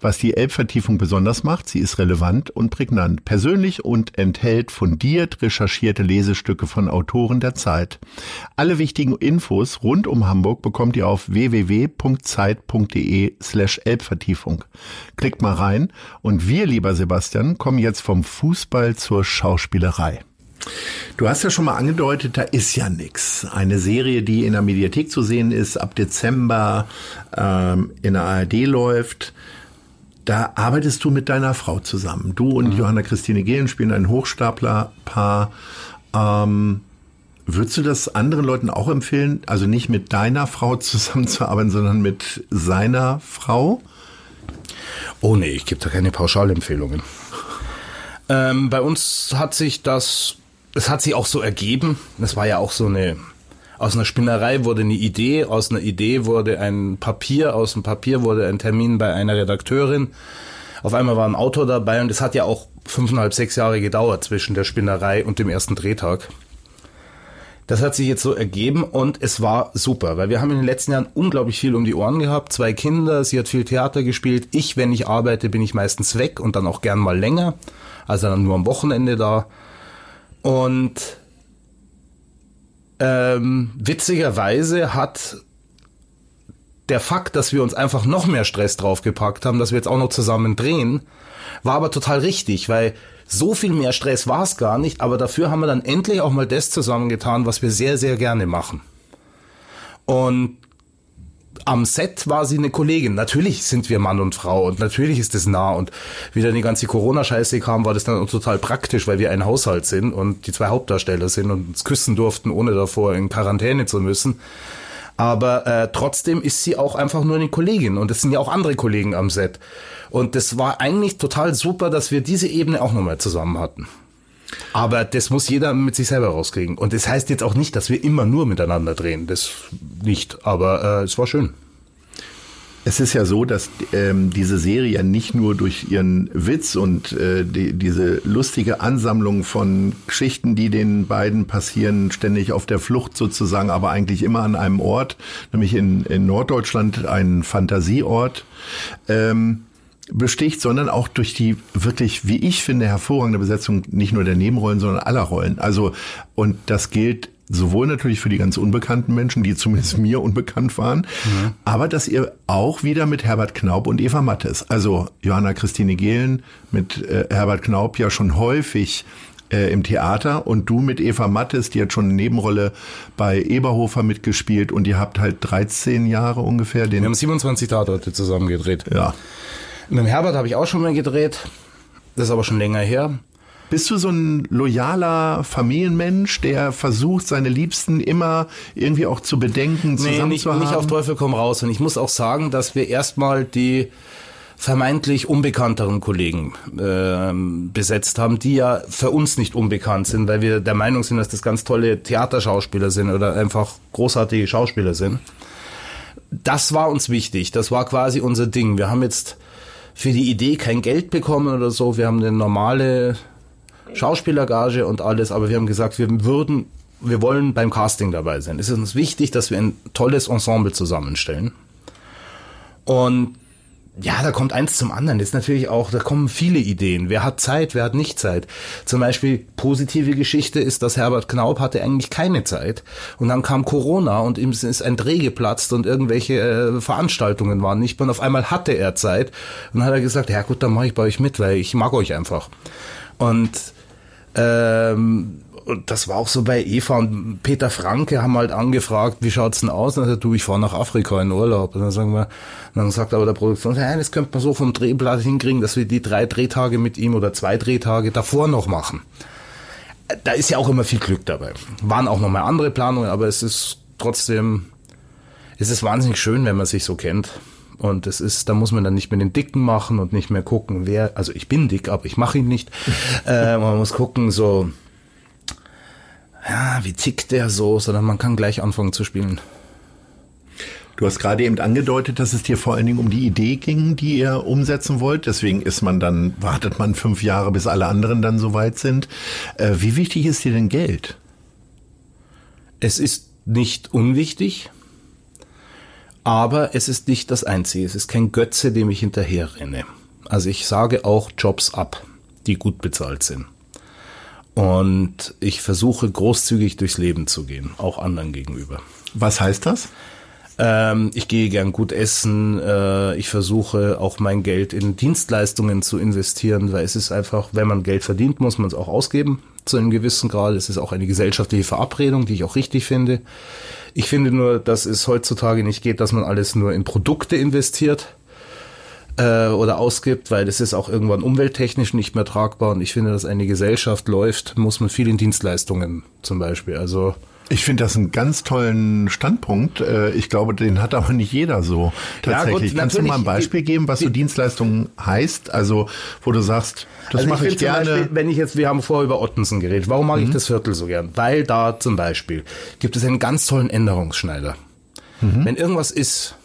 Was die Elbvertiefung besonders macht, sie ist relevant und prägnant, persönlich und enthält fundiert recherchierte Lesestücke von Autoren der Zeit. Alle wichtigen Infos rund um Hamburg bekommt ihr auf www.zeit.de slash Elbvertiefung. Klickt mal rein und wir, lieber Sebastian, kommen jetzt vom Fußball zur Schauspielerei. Schauspielerei. Du hast ja schon mal angedeutet, da ist ja nix. Eine Serie, die in der Mediathek zu sehen ist, ab Dezember ähm, in der ARD läuft. Da arbeitest du mit deiner Frau zusammen. Du und mhm. Johanna Christine Gehlen spielen ein Hochstaplerpaar. Ähm, würdest du das anderen Leuten auch empfehlen, also nicht mit deiner Frau zusammenzuarbeiten, sondern mit seiner Frau? Oh nee, ich gebe da keine Pauschalempfehlungen. Ähm, bei uns hat sich das, es hat sich auch so ergeben. Das war ja auch so eine, aus einer Spinnerei wurde eine Idee, aus einer Idee wurde ein Papier, aus dem Papier wurde ein Termin bei einer Redakteurin. Auf einmal war ein Autor dabei und es hat ja auch fünfeinhalb, sechs Jahre gedauert zwischen der Spinnerei und dem ersten Drehtag. Das hat sich jetzt so ergeben und es war super, weil wir haben in den letzten Jahren unglaublich viel um die Ohren gehabt. Zwei Kinder, sie hat viel Theater gespielt. Ich, wenn ich arbeite, bin ich meistens weg und dann auch gern mal länger also dann nur am Wochenende da. Und ähm, witzigerweise hat der Fakt, dass wir uns einfach noch mehr Stress draufgepackt haben, dass wir jetzt auch noch zusammen drehen, war aber total richtig, weil so viel mehr Stress war es gar nicht, aber dafür haben wir dann endlich auch mal das zusammengetan, was wir sehr, sehr gerne machen. Und am Set war sie eine Kollegin. Natürlich sind wir Mann und Frau und natürlich ist es nah und wie dann die ganze Corona-Scheiße kam, war das dann total praktisch, weil wir ein Haushalt sind und die zwei Hauptdarsteller sind und uns küssen durften, ohne davor in Quarantäne zu müssen. Aber äh, trotzdem ist sie auch einfach nur eine Kollegin und es sind ja auch andere Kollegen am Set. Und das war eigentlich total super, dass wir diese Ebene auch nochmal zusammen hatten. Aber das muss jeder mit sich selber rauskriegen. Und das heißt jetzt auch nicht, dass wir immer nur miteinander drehen. Das nicht. Aber äh, es war schön. Es ist ja so, dass ähm, diese Serie ja nicht nur durch ihren Witz und äh, die, diese lustige Ansammlung von Geschichten, die den beiden passieren, ständig auf der Flucht sozusagen, aber eigentlich immer an einem Ort, nämlich in, in Norddeutschland, ein Fantasieort, ähm, besticht, sondern auch durch die wirklich, wie ich finde, hervorragende Besetzung nicht nur der Nebenrollen, sondern aller Rollen. Also, und das gilt sowohl natürlich für die ganz unbekannten Menschen, die zumindest mir unbekannt waren, mhm. aber dass ihr auch wieder mit Herbert Knaub und Eva Mattes, also Johanna Christine Gehlen mit äh, Herbert Knaub ja schon häufig äh, im Theater und du mit Eva Mattes, die hat schon eine Nebenrolle bei Eberhofer mitgespielt und ihr habt halt 13 Jahre ungefähr den. Wir haben 27 Tatorte zusammen gedreht. Ja. Mit dem Herbert habe ich auch schon mal gedreht. Das ist aber schon länger her. Bist du so ein loyaler Familienmensch, der versucht, seine Liebsten immer irgendwie auch zu bedenken, zusammen nee, nicht, nicht auf Teufel komm raus. Und ich muss auch sagen, dass wir erstmal die vermeintlich unbekannteren Kollegen äh, besetzt haben, die ja für uns nicht unbekannt sind, weil wir der Meinung sind, dass das ganz tolle Theaterschauspieler sind oder einfach großartige Schauspieler sind. Das war uns wichtig. Das war quasi unser Ding. Wir haben jetzt für die Idee kein Geld bekommen oder so. Wir haben eine normale Schauspielergage und alles, aber wir haben gesagt, wir würden, wir wollen beim Casting dabei sein. Es ist uns wichtig, dass wir ein tolles Ensemble zusammenstellen. Und ja, da kommt eins zum anderen. Das ist natürlich auch, da kommen viele Ideen. Wer hat Zeit, wer hat nicht Zeit? Zum Beispiel positive Geschichte ist, dass Herbert Knaub hatte eigentlich keine Zeit. Und dann kam Corona und ihm ist ein Dreh geplatzt und irgendwelche äh, Veranstaltungen waren nicht. Und auf einmal hatte er Zeit. Und dann hat er gesagt, ja gut, dann mache ich bei euch mit, weil ich mag euch einfach. Und ähm, und das war auch so bei Eva und Peter Franke haben halt angefragt, wie schaut's denn aus? Und dann sagt, du, ich fahre nach Afrika in Urlaub. Und dann sagen wir, dann sagt aber der Produktion, ja, das könnte man so vom Drehblatt hinkriegen, dass wir die drei Drehtage mit ihm oder zwei Drehtage davor noch machen. Da ist ja auch immer viel Glück dabei. Waren auch noch mal andere Planungen, aber es ist trotzdem, es ist wahnsinnig schön, wenn man sich so kennt. Und es ist, da muss man dann nicht mehr den Dicken machen und nicht mehr gucken, wer, also ich bin dick, aber ich mache ihn nicht. äh, man muss gucken, so, ja, wie tickt der so, sondern man kann gleich anfangen zu spielen. Du hast gerade eben angedeutet, dass es dir vor allen Dingen um die Idee ging, die ihr umsetzen wollt. Deswegen ist man dann, wartet man fünf Jahre, bis alle anderen dann soweit sind. Äh, wie wichtig ist dir denn Geld? Es ist nicht unwichtig, aber es ist nicht das Einzige. Es ist kein Götze, dem ich hinterher renne. Also ich sage auch Jobs ab, die gut bezahlt sind. Und ich versuche großzügig durchs Leben zu gehen, auch anderen gegenüber. Was heißt das? Ähm, ich gehe gern gut essen. Äh, ich versuche auch mein Geld in Dienstleistungen zu investieren, weil es ist einfach, wenn man Geld verdient, muss man es auch ausgeben zu einem gewissen Grad. Es ist auch eine gesellschaftliche Verabredung, die ich auch richtig finde. Ich finde nur, dass es heutzutage nicht geht, dass man alles nur in Produkte investiert äh, oder ausgibt, weil das ist auch irgendwann umwelttechnisch nicht mehr tragbar. Und ich finde, dass eine Gesellschaft läuft, muss man viel in Dienstleistungen zum Beispiel. Also ich finde das einen ganz tollen Standpunkt. Äh, ich glaube, den hat aber nicht jeder so tatsächlich. Ja, gut, Kannst du mal ein Beispiel geben, was so Dienstleistungen heißt? Also, wo du sagst, das also mache ich, ich gerne. Beispiel, wenn ich jetzt, wir haben vorher über Ottensen geredet. Warum mag mhm. ich das Viertel so gern? Weil da zum Beispiel gibt es einen ganz tollen Änderungsschneider. Mhm. Wenn irgendwas ist,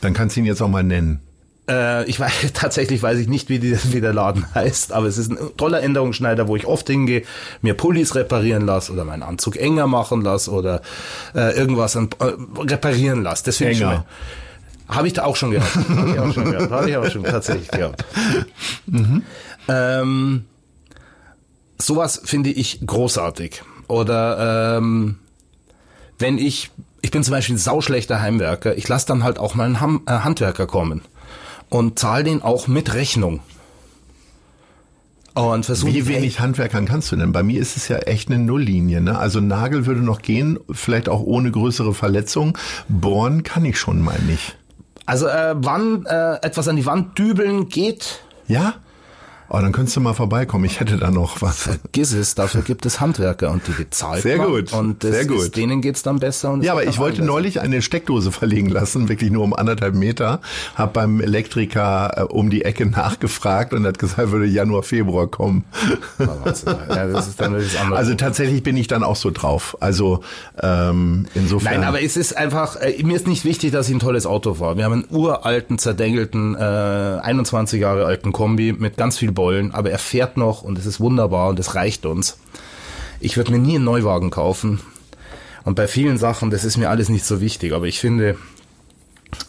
dann kannst du ihn jetzt auch mal nennen. Äh, ich weiß tatsächlich weiß ich nicht, wie, die, wie der Laden heißt, aber es ist ein toller Änderungsschneider, wo ich oft hingehe, mir Pullis reparieren lasse oder meinen Anzug enger machen lasse oder äh, irgendwas an, äh, reparieren lasse. Das finde ich schon. Habe ich da auch schon gehabt. Habe ich auch schon gehabt. Habe ich auch schon tatsächlich gehabt. Mhm. Ähm, sowas finde ich großartig. Oder ähm, wenn ich, ich bin zum Beispiel ein sauschlechter Heimwerker, ich lasse dann halt auch mal einen Ham, äh, Handwerker kommen und zahl den auch mit Rechnung. Und Wie wenig Handwerkern kannst du denn? Bei mir ist es ja echt eine Nulllinie. Ne? Also Nagel würde noch gehen, vielleicht auch ohne größere Verletzung. Bohren kann ich schon mal nicht. Also äh, wann äh, etwas an die Wand dübeln geht? Ja. Oh, dann könntest du mal vorbeikommen. Ich hätte da noch was. Vergiss es, dafür gibt es Handwerker und die bezahlt Sehr gut. Und Sehr gut. Ist, denen geht's dann besser. Ja, aber ich wollte besser. neulich eine Steckdose verlegen lassen, wirklich nur um anderthalb Meter. Hab beim Elektriker äh, um die Ecke nachgefragt und hat gesagt, würde Januar, Februar kommen. ja, das ist dann das andere. Also tatsächlich bin ich dann auch so drauf. Also ähm, insofern. Nein, aber es ist einfach, äh, mir ist nicht wichtig, dass ich ein tolles Auto fahre. Wir haben einen uralten, zerdengelten, äh, 21 Jahre alten Kombi mit ganz viel wollen, aber er fährt noch und es ist wunderbar und es reicht uns. Ich würde mir nie einen Neuwagen kaufen. Und bei vielen Sachen, das ist mir alles nicht so wichtig, aber ich finde,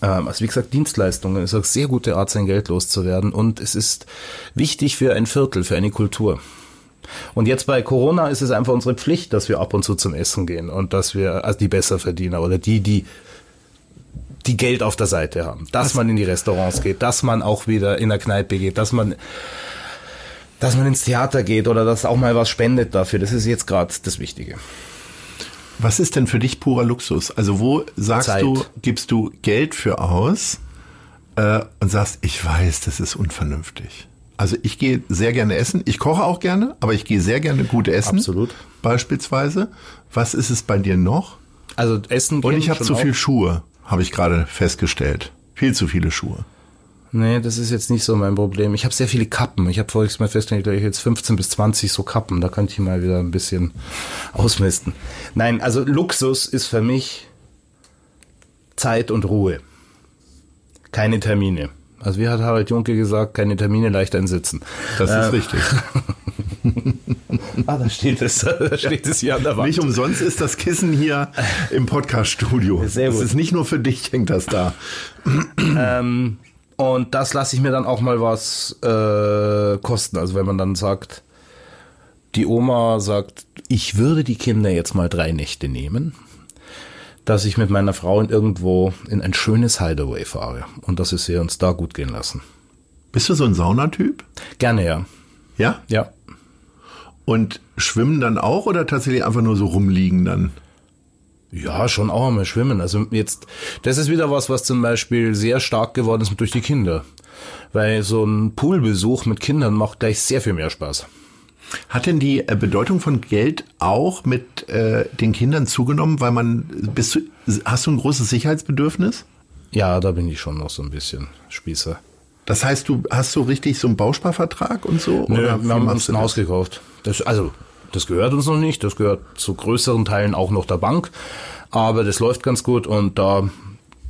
ähm, also wie gesagt, Dienstleistungen ist eine sehr gute Art, sein Geld loszuwerden und es ist wichtig für ein Viertel, für eine Kultur. Und jetzt bei Corona ist es einfach unsere Pflicht, dass wir ab und zu zum Essen gehen und dass wir, also die Besserverdiener oder die, die die Geld auf der Seite haben, dass man in die Restaurants geht, dass man auch wieder in der Kneipe geht, dass man dass man ins Theater geht oder dass auch mal was spendet dafür. Das ist jetzt gerade das Wichtige. Was ist denn für dich purer Luxus? Also wo sagst Zeit. du, gibst du Geld für aus äh, und sagst, ich weiß, das ist unvernünftig. Also ich gehe sehr gerne essen. Ich koche auch gerne, aber ich gehe sehr gerne gut essen. Absolut. Beispielsweise. Was ist es bei dir noch? Also Essen. Und ich habe zu viel Schuhe, habe ich gerade festgestellt. Viel zu viele Schuhe. Nee, das ist jetzt nicht so mein Problem. Ich habe sehr viele Kappen. Ich habe vorhin mal festgestellt, ich jetzt 15 bis 20 so Kappen. Da könnte ich mal wieder ein bisschen ausmisten. Nein, also Luxus ist für mich Zeit und Ruhe. Keine Termine. Also wie hat Harald Junke gesagt, keine Termine, leicht einsitzen. Das ist äh, richtig. ah, da steht es, da steht es hier an der Wand. Nicht umsonst ist das Kissen hier im Podcast-Studio. Sehr gut. Das ist nicht nur für dich, hängt das da. ähm, und das lasse ich mir dann auch mal was äh, kosten. Also wenn man dann sagt, die Oma sagt, ich würde die Kinder jetzt mal drei Nächte nehmen, dass ich mit meiner Frau in irgendwo in ein schönes Hideaway fahre und dass wir uns da gut gehen lassen. Bist du so ein Saunatyp? Gerne, ja. Ja? Ja. Und schwimmen dann auch oder tatsächlich einfach nur so rumliegen dann? Ja, schon auch einmal schwimmen. Also jetzt, das ist wieder was, was zum Beispiel sehr stark geworden ist durch die Kinder. Weil so ein Poolbesuch mit Kindern macht gleich sehr viel mehr Spaß. Hat denn die äh, Bedeutung von Geld auch mit äh, den Kindern zugenommen, weil man bist du hast du ein großes Sicherheitsbedürfnis? Ja, da bin ich schon noch so ein bisschen Spießer. Das heißt, du hast so richtig so einen Bausparvertrag und so? Nö, oder wir haben uns ein Haus gekauft. Das, also, das gehört uns noch nicht. Das gehört zu größeren Teilen auch noch der Bank. Aber das läuft ganz gut und da,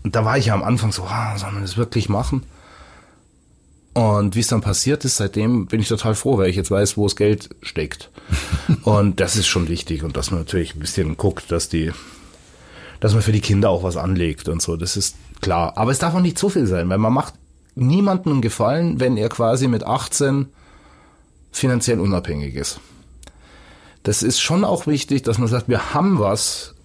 da war ich ja am Anfang so, ah, soll man das wirklich machen? Und wie es dann passiert ist, seitdem bin ich total froh, weil ich jetzt weiß, wo das Geld steckt. und das ist schon wichtig und dass man natürlich ein bisschen guckt, dass die, dass man für die Kinder auch was anlegt und so. Das ist klar. Aber es darf auch nicht zu viel sein, weil man macht niemandem einen Gefallen, wenn er quasi mit 18 finanziell unabhängig ist. Das ist schon auch wichtig, dass man sagt, wir haben was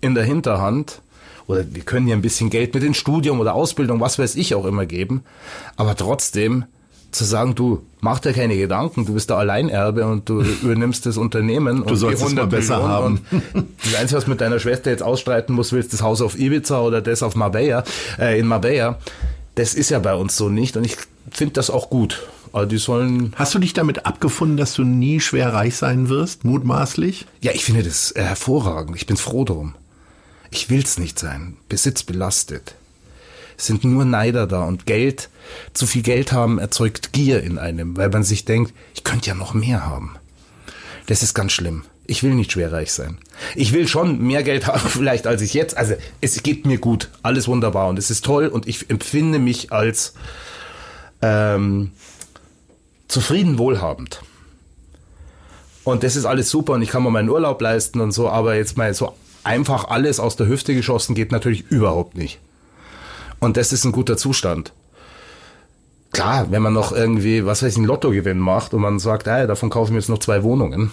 in der Hinterhand, oder wir können dir ein bisschen Geld mit dem Studium oder Ausbildung, was weiß ich auch immer geben, aber trotzdem zu sagen, du mach dir keine Gedanken, du bist der Alleinerbe und du übernimmst das Unternehmen du und sollst es mal besser Millionen haben. Und das Einzige, was mit deiner Schwester jetzt ausstreiten musst, willst das Haus auf Ibiza oder das auf Marbella, äh, in Marbella. Das ist ja bei uns so nicht und ich finde das auch gut. Also die sollen. Hast du dich damit abgefunden, dass du nie schwer reich sein wirst, mutmaßlich? Ja, ich finde das äh, hervorragend. Ich bin froh drum. Ich will's nicht sein. Besitz belastet. Es sind nur Neider da und Geld, zu viel Geld haben erzeugt Gier in einem, weil man sich denkt, ich könnte ja noch mehr haben. Das ist ganz schlimm. Ich will nicht schwerreich sein. Ich will schon mehr Geld haben, vielleicht als ich jetzt. Also es geht mir gut, alles wunderbar und es ist toll und ich empfinde mich als ähm, zufrieden wohlhabend. Und das ist alles super und ich kann mir meinen Urlaub leisten und so, aber jetzt mal so einfach alles aus der Hüfte geschossen geht natürlich überhaupt nicht. Und das ist ein guter Zustand. Klar, wenn man noch irgendwie, was weiß ich, ein Lottogewinn macht und man sagt, hey, davon kaufen wir jetzt noch zwei Wohnungen,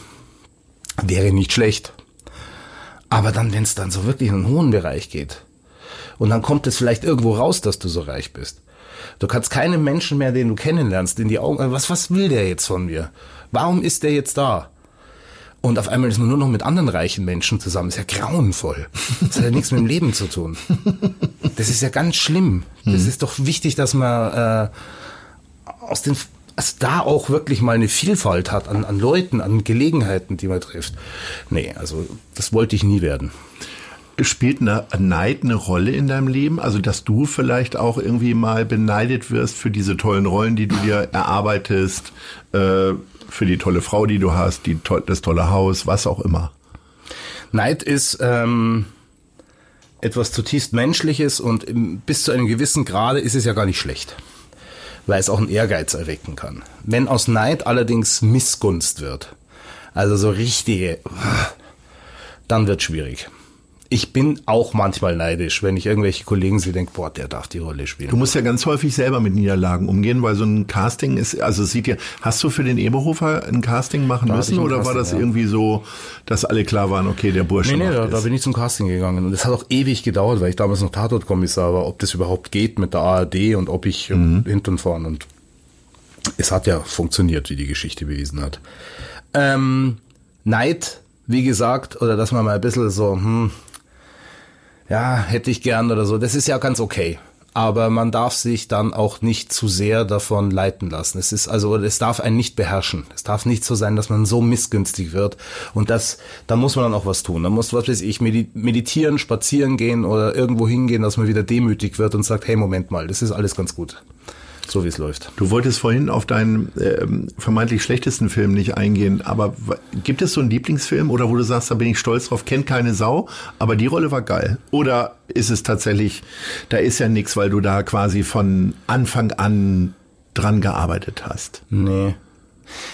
wäre nicht schlecht. Aber dann, wenn es dann so wirklich in einen hohen Bereich geht und dann kommt es vielleicht irgendwo raus, dass du so reich bist. Du kannst keinem Menschen mehr, den du kennenlernst, in die Augen, was, was will der jetzt von mir? Warum ist der jetzt da? Und auf einmal ist man nur noch mit anderen reichen Menschen zusammen. Das ist ja grauenvoll. Das hat ja nichts mit dem Leben zu tun. Das ist ja ganz schlimm. Das Hm. ist doch wichtig, dass man äh, aus den also da auch wirklich mal eine Vielfalt hat an, an Leuten, an Gelegenheiten, die man trifft. Nee, also das wollte ich nie werden. Spielt eine Neid eine Rolle in deinem Leben? Also, dass du vielleicht auch irgendwie mal beneidet wirst für diese tollen Rollen, die du dir erarbeitest, äh, für die tolle Frau, die du hast, die to das tolle Haus, was auch immer. Neid ist ähm, etwas zutiefst Menschliches und im, bis zu einem gewissen Grade ist es ja gar nicht schlecht, weil es auch einen Ehrgeiz erwecken kann. Wenn aus Neid allerdings Missgunst wird, also so richtige, dann wird schwierig. Ich bin auch manchmal neidisch, wenn ich irgendwelche Kollegen sehe, denke, boah, der darf die Rolle spielen. Du musst ja ganz häufig selber mit Niederlagen umgehen, weil so ein Casting ist, also sieht ja, hast du für den Eberhofer ein Casting machen Da müssen oder war Casting, das ja. irgendwie so, dass alle klar waren, okay, der Bursche Nee, nee, da, da bin ich zum Casting gegangen und es hat auch ewig gedauert, weil ich damals noch Tatortkommissar war, ob das überhaupt geht mit der ARD und ob ich mhm. hinten fahren und es hat ja funktioniert, wie die Geschichte bewiesen hat. Ähm, Neid, wie gesagt, oder dass man mal ein bisschen so, hm, ja, hätte ich gern oder so, das ist ja ganz okay. Aber man darf sich dann auch nicht zu sehr davon leiten lassen. Es ist also, es darf einen nicht beherrschen. Es darf nicht so sein, dass man so missgünstig wird. Und das, da muss man dann auch was tun. Da muss, was weiß ich, medi- meditieren, spazieren gehen oder irgendwo hingehen, dass man wieder demütig wird und sagt, hey, Moment mal, das ist alles ganz gut. So wie es läuft. Du wolltest vorhin auf deinen ähm, vermeintlich schlechtesten Film nicht eingehen, aber gibt es so einen Lieblingsfilm oder wo du sagst, da bin ich stolz drauf, kennt keine Sau, aber die Rolle war geil? Oder ist es tatsächlich, da ist ja nichts, weil du da quasi von Anfang an dran gearbeitet hast? Nee.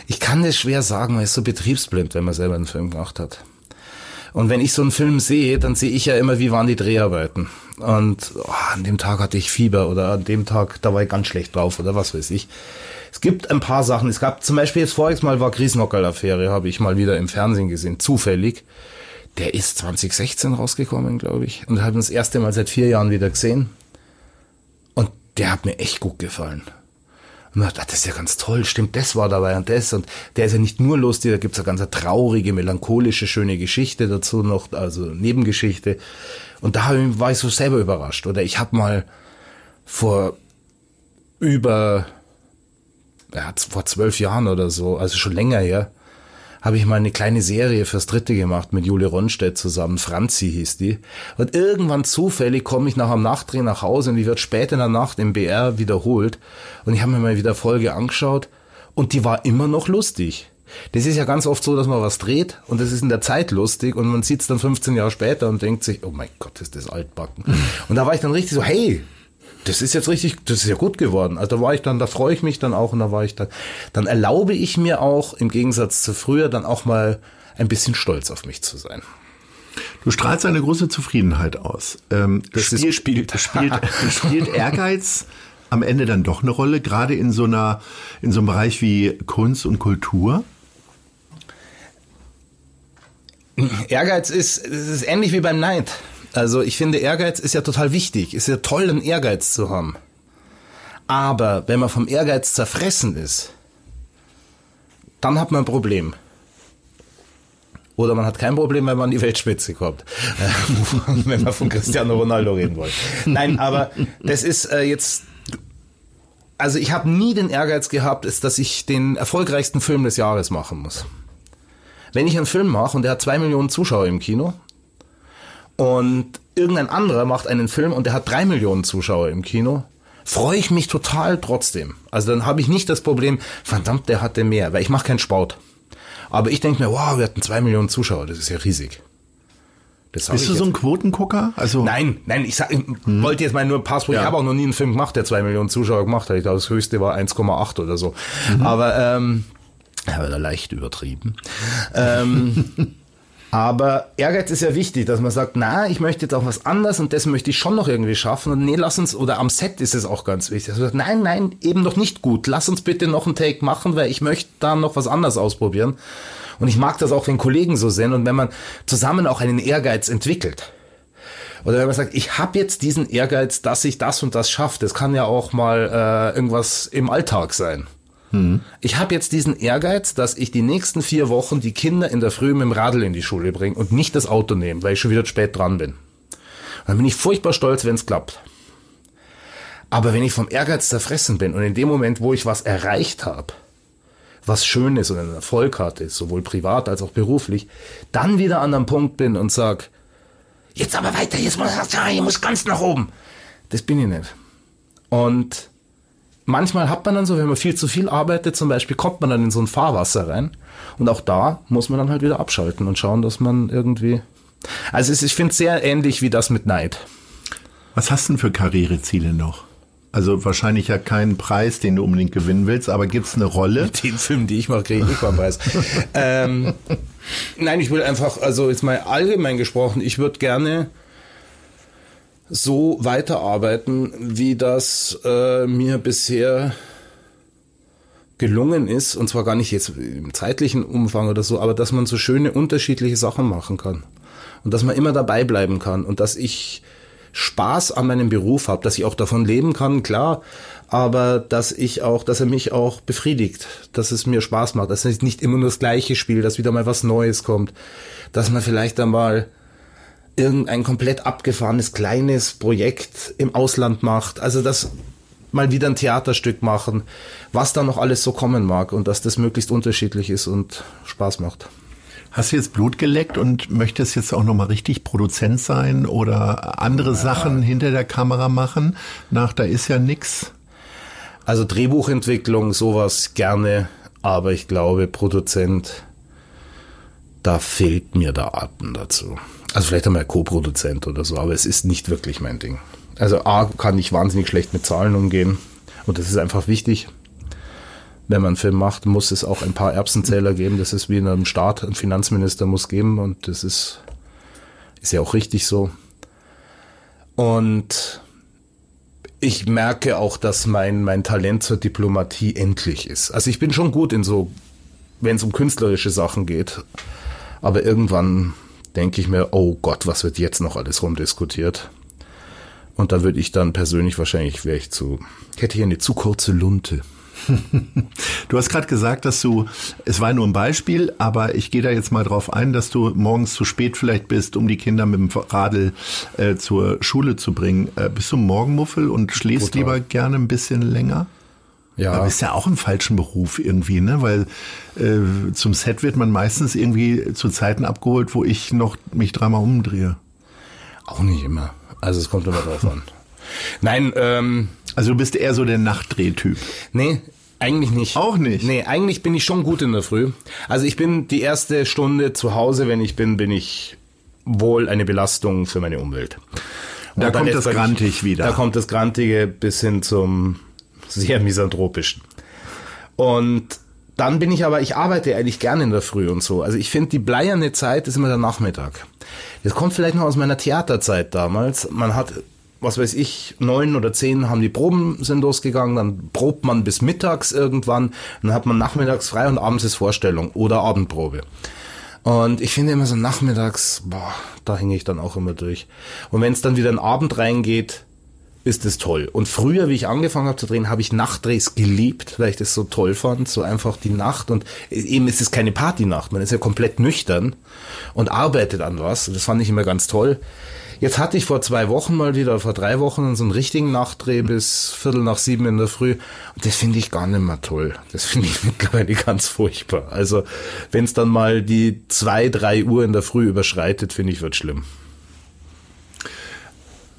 Ich kann das schwer sagen, man ist so betriebsblind, wenn man selber einen Film gemacht hat. Und wenn ich so einen Film sehe, dann sehe ich ja immer, wie waren die Dreharbeiten. Und oh, an dem Tag hatte ich Fieber oder an dem Tag, da war ich ganz schlecht drauf oder was weiß ich. Es gibt ein paar Sachen. Es gab zum Beispiel jetzt voriges Mal war Griesnockerl-Affäre, habe ich mal wieder im Fernsehen gesehen, zufällig. Der ist 2016 rausgekommen, glaube ich. Und habe ihn das erste Mal seit vier Jahren wieder gesehen. Und der hat mir echt gut gefallen. Und dachte, das ist ja ganz toll, stimmt, das war dabei und das. Und der ist ja nicht nur lustig, da gibt's eine ganz traurige, melancholische, schöne Geschichte dazu noch, also Nebengeschichte. Und da war ich so selber überrascht. Oder ich habe mal vor über, ja, vor zwölf Jahren oder so, also schon länger her, habe ich mal eine kleine Serie fürs Dritte gemacht mit Jule Ronstedt zusammen. Franzi hieß die. Und irgendwann zufällig komme ich nach einem Nachtdreh nach Hause und die wird spät in der Nacht im BR wiederholt. Und ich habe mir mal wieder Folge angeschaut und die war immer noch lustig. Das ist ja ganz oft so, dass man was dreht und das ist in der Zeit lustig und man sieht es dann 15 Jahre später und denkt sich, oh mein Gott, ist das altbacken. Und da war ich dann richtig so, hey, das ist jetzt richtig, das ist ja gut geworden. Also da war ich dann, da freue ich mich dann auch und da war ich dann, dann erlaube ich mir auch im Gegensatz zu früher dann auch mal ein bisschen stolz auf mich zu sein. Du strahlst eine große Zufriedenheit aus. Ähm, das spielt, ist, spielt, spielt, spielt Ehrgeiz am Ende dann doch eine Rolle, gerade in so einer, in so einem Bereich wie Kunst und Kultur? Ehrgeiz ist, ist ähnlich wie beim Neid. Also ich finde, Ehrgeiz ist ja total wichtig. Ist ja toll, einen Ehrgeiz zu haben. Aber wenn man vom Ehrgeiz zerfressen ist, dann hat man ein Problem. Oder man hat kein Problem, wenn man an die Weltspitze kommt. wenn wir von Cristiano Ronaldo reden wollen. Nein, aber das ist äh, jetzt. Also ich habe nie den Ehrgeiz gehabt, ist, dass ich den erfolgreichsten Film des Jahres machen muss. Wenn ich einen Film mache und der hat zwei Millionen Zuschauer im Kino, und irgendein anderer macht einen Film und der hat drei Millionen Zuschauer im Kino, freue ich mich total trotzdem. Also dann habe ich nicht das Problem, verdammt, der hatte mehr, weil ich mache keinen Sport. Aber ich denke mir, wow, wir hatten zwei Millionen Zuschauer, das ist ja riesig. Bist du so ein Quotengucker? Also nein, nein, ich, sag, ich hm. wollte jetzt mal nur ein paar ja. Ich habe auch noch nie einen Film gemacht, der zwei Millionen Zuschauer gemacht hat. Ich glaube, das höchste war 1,8 oder so. Mhm. Aber ähm, da leicht übertrieben. ähm, Aber Ehrgeiz ist ja wichtig, dass man sagt, na, ich möchte jetzt auch was anderes und das möchte ich schon noch irgendwie schaffen. Und nee, lass uns, oder am Set ist es auch ganz wichtig. Also, nein, nein, eben noch nicht gut. Lass uns bitte noch einen Take machen, weil ich möchte da noch was anderes ausprobieren. Und ich mag das auch, wenn Kollegen so sind und wenn man zusammen auch einen Ehrgeiz entwickelt. Oder wenn man sagt, ich habe jetzt diesen Ehrgeiz, dass ich das und das schaffe. Das kann ja auch mal äh, irgendwas im Alltag sein. Ich habe jetzt diesen Ehrgeiz, dass ich die nächsten vier Wochen die Kinder in der Früh mit dem Radl in die Schule bringe und nicht das Auto nehme, weil ich schon wieder spät dran bin. dann bin ich furchtbar stolz, wenn es klappt. Aber wenn ich vom Ehrgeiz zerfressen bin und in dem Moment, wo ich was erreicht habe, was schön ist und einen Erfolg hatte, sowohl privat als auch beruflich, dann wieder an einem Punkt bin und sag, jetzt aber weiter, jetzt muss, ich ganz nach oben. Das bin ich nicht. Und manchmal hat man dann so, wenn man viel zu viel arbeitet, zum Beispiel, kommt man dann in so ein Fahrwasser rein. Und auch da muss man dann halt wieder abschalten und schauen, dass man irgendwie. Also ist, ich finde es sehr ähnlich wie das mit Neid. Was hast du denn für Karriereziele noch? Also wahrscheinlich ja keinen Preis, den du unbedingt gewinnen willst, aber gibt es eine Rolle? Mit den Filmen, die ich mache, kriege ich nicht mal einen Preis. ähm, nein, ich will einfach, also jetzt mal allgemein gesprochen, ich würde gerne so weiterarbeiten, wie das äh, mir bisher gelungen ist, und zwar gar nicht jetzt im zeitlichen Umfang oder so, aber dass man so schöne unterschiedliche Sachen machen kann. Und dass man immer dabei bleiben kann. Und dass ich Spaß an meinem Beruf habe, dass ich auch davon leben kann, klar, aber dass ich auch, dass er mich auch befriedigt, dass es mir Spaß macht, dass es nicht immer nur das gleiche Spiel, dass wieder mal was Neues kommt, dass man vielleicht einmal irgendein komplett abgefahrenes kleines Projekt im Ausland macht. Also das mal wieder ein Theaterstück machen, was da noch alles so kommen mag und dass das möglichst unterschiedlich ist und Spaß macht. Hast du jetzt Blut geleckt und möchtest jetzt auch nochmal richtig Produzent sein oder andere ja. Sachen hinter der Kamera machen? Nach da ist ja nix. Also Drehbuchentwicklung, sowas gerne, aber ich glaube, Produzent, da fehlt mir der Atem dazu. Also vielleicht einmal Co-Produzent oder so, aber es ist nicht wirklich mein Ding. Also A kann ich wahnsinnig schlecht mit Zahlen umgehen und das ist einfach wichtig. Wenn man einen Film macht, muss es auch ein paar Erbsenzähler geben. Das ist wie in einem Staat, ein Finanzminister muss geben und das ist, ist ja auch richtig so. Und ich merke auch, dass mein, mein Talent zur Diplomatie endlich ist. Also ich bin schon gut in so, wenn es um künstlerische Sachen geht. Aber irgendwann denke ich mir, oh Gott, was wird jetzt noch alles rumdiskutiert? Und da würde ich dann persönlich wahrscheinlich, wäre ich zu, ich hätte hier eine zu kurze Lunte. Du hast gerade gesagt, dass du, es war nur ein Beispiel, aber ich gehe da jetzt mal drauf ein, dass du morgens zu spät vielleicht bist, um die Kinder mit dem Radl äh, zur Schule zu bringen. Äh, bist du Morgenmuffel und schläfst Total. lieber gerne ein bisschen länger? Ja. Aber ist ja auch im falschen Beruf irgendwie, ne? Weil äh, zum Set wird man meistens irgendwie zu Zeiten abgeholt, wo ich noch mich dreimal umdrehe. Auch nicht immer. Also es kommt immer drauf an. Nein, ähm, Also du bist eher so der Nachtdrehtyp. nee, eigentlich nicht. Auch nicht? Nee, eigentlich bin ich schon gut in der Früh. Also ich bin die erste Stunde zu Hause, wenn ich bin, bin ich wohl eine Belastung für meine Umwelt. Und Da kommt das Grantig wieder. Da kommt das Grantige bis hin zum sehr misanthropischen. Und dann bin ich aber, ich arbeite eigentlich gerne in der Früh und so. Also ich finde, die bleierne Zeit ist immer der Nachmittag. Das kommt vielleicht noch aus meiner Theaterzeit damals. Man hat, was weiß ich, neun oder zehn haben die Proben sind losgegangen, dann probt man bis mittags irgendwann, dann hat man nachmittags frei und abends ist Vorstellung oder Abendprobe. Und ich finde immer so nachmittags, boah, da hänge ich dann auch immer durch. Und wenn es dann wieder in Abend reingeht, ist es toll. Und früher, wie ich angefangen habe zu drehen, habe ich Nachtdrehs geliebt, weil ich das so toll fand. So einfach die Nacht. Und eben ist es keine Partynacht. Man ist ja komplett nüchtern und arbeitet an was. Das fand ich immer ganz toll. Jetzt hatte ich vor zwei Wochen mal wieder, vor drei Wochen, so einen richtigen Nachtdreh bis Viertel nach sieben in der Früh. Und das finde ich gar nicht mehr toll. Das finde ich mittlerweile ganz furchtbar. Also, wenn es dann mal die zwei, drei Uhr in der Früh überschreitet, finde ich, wird schlimm.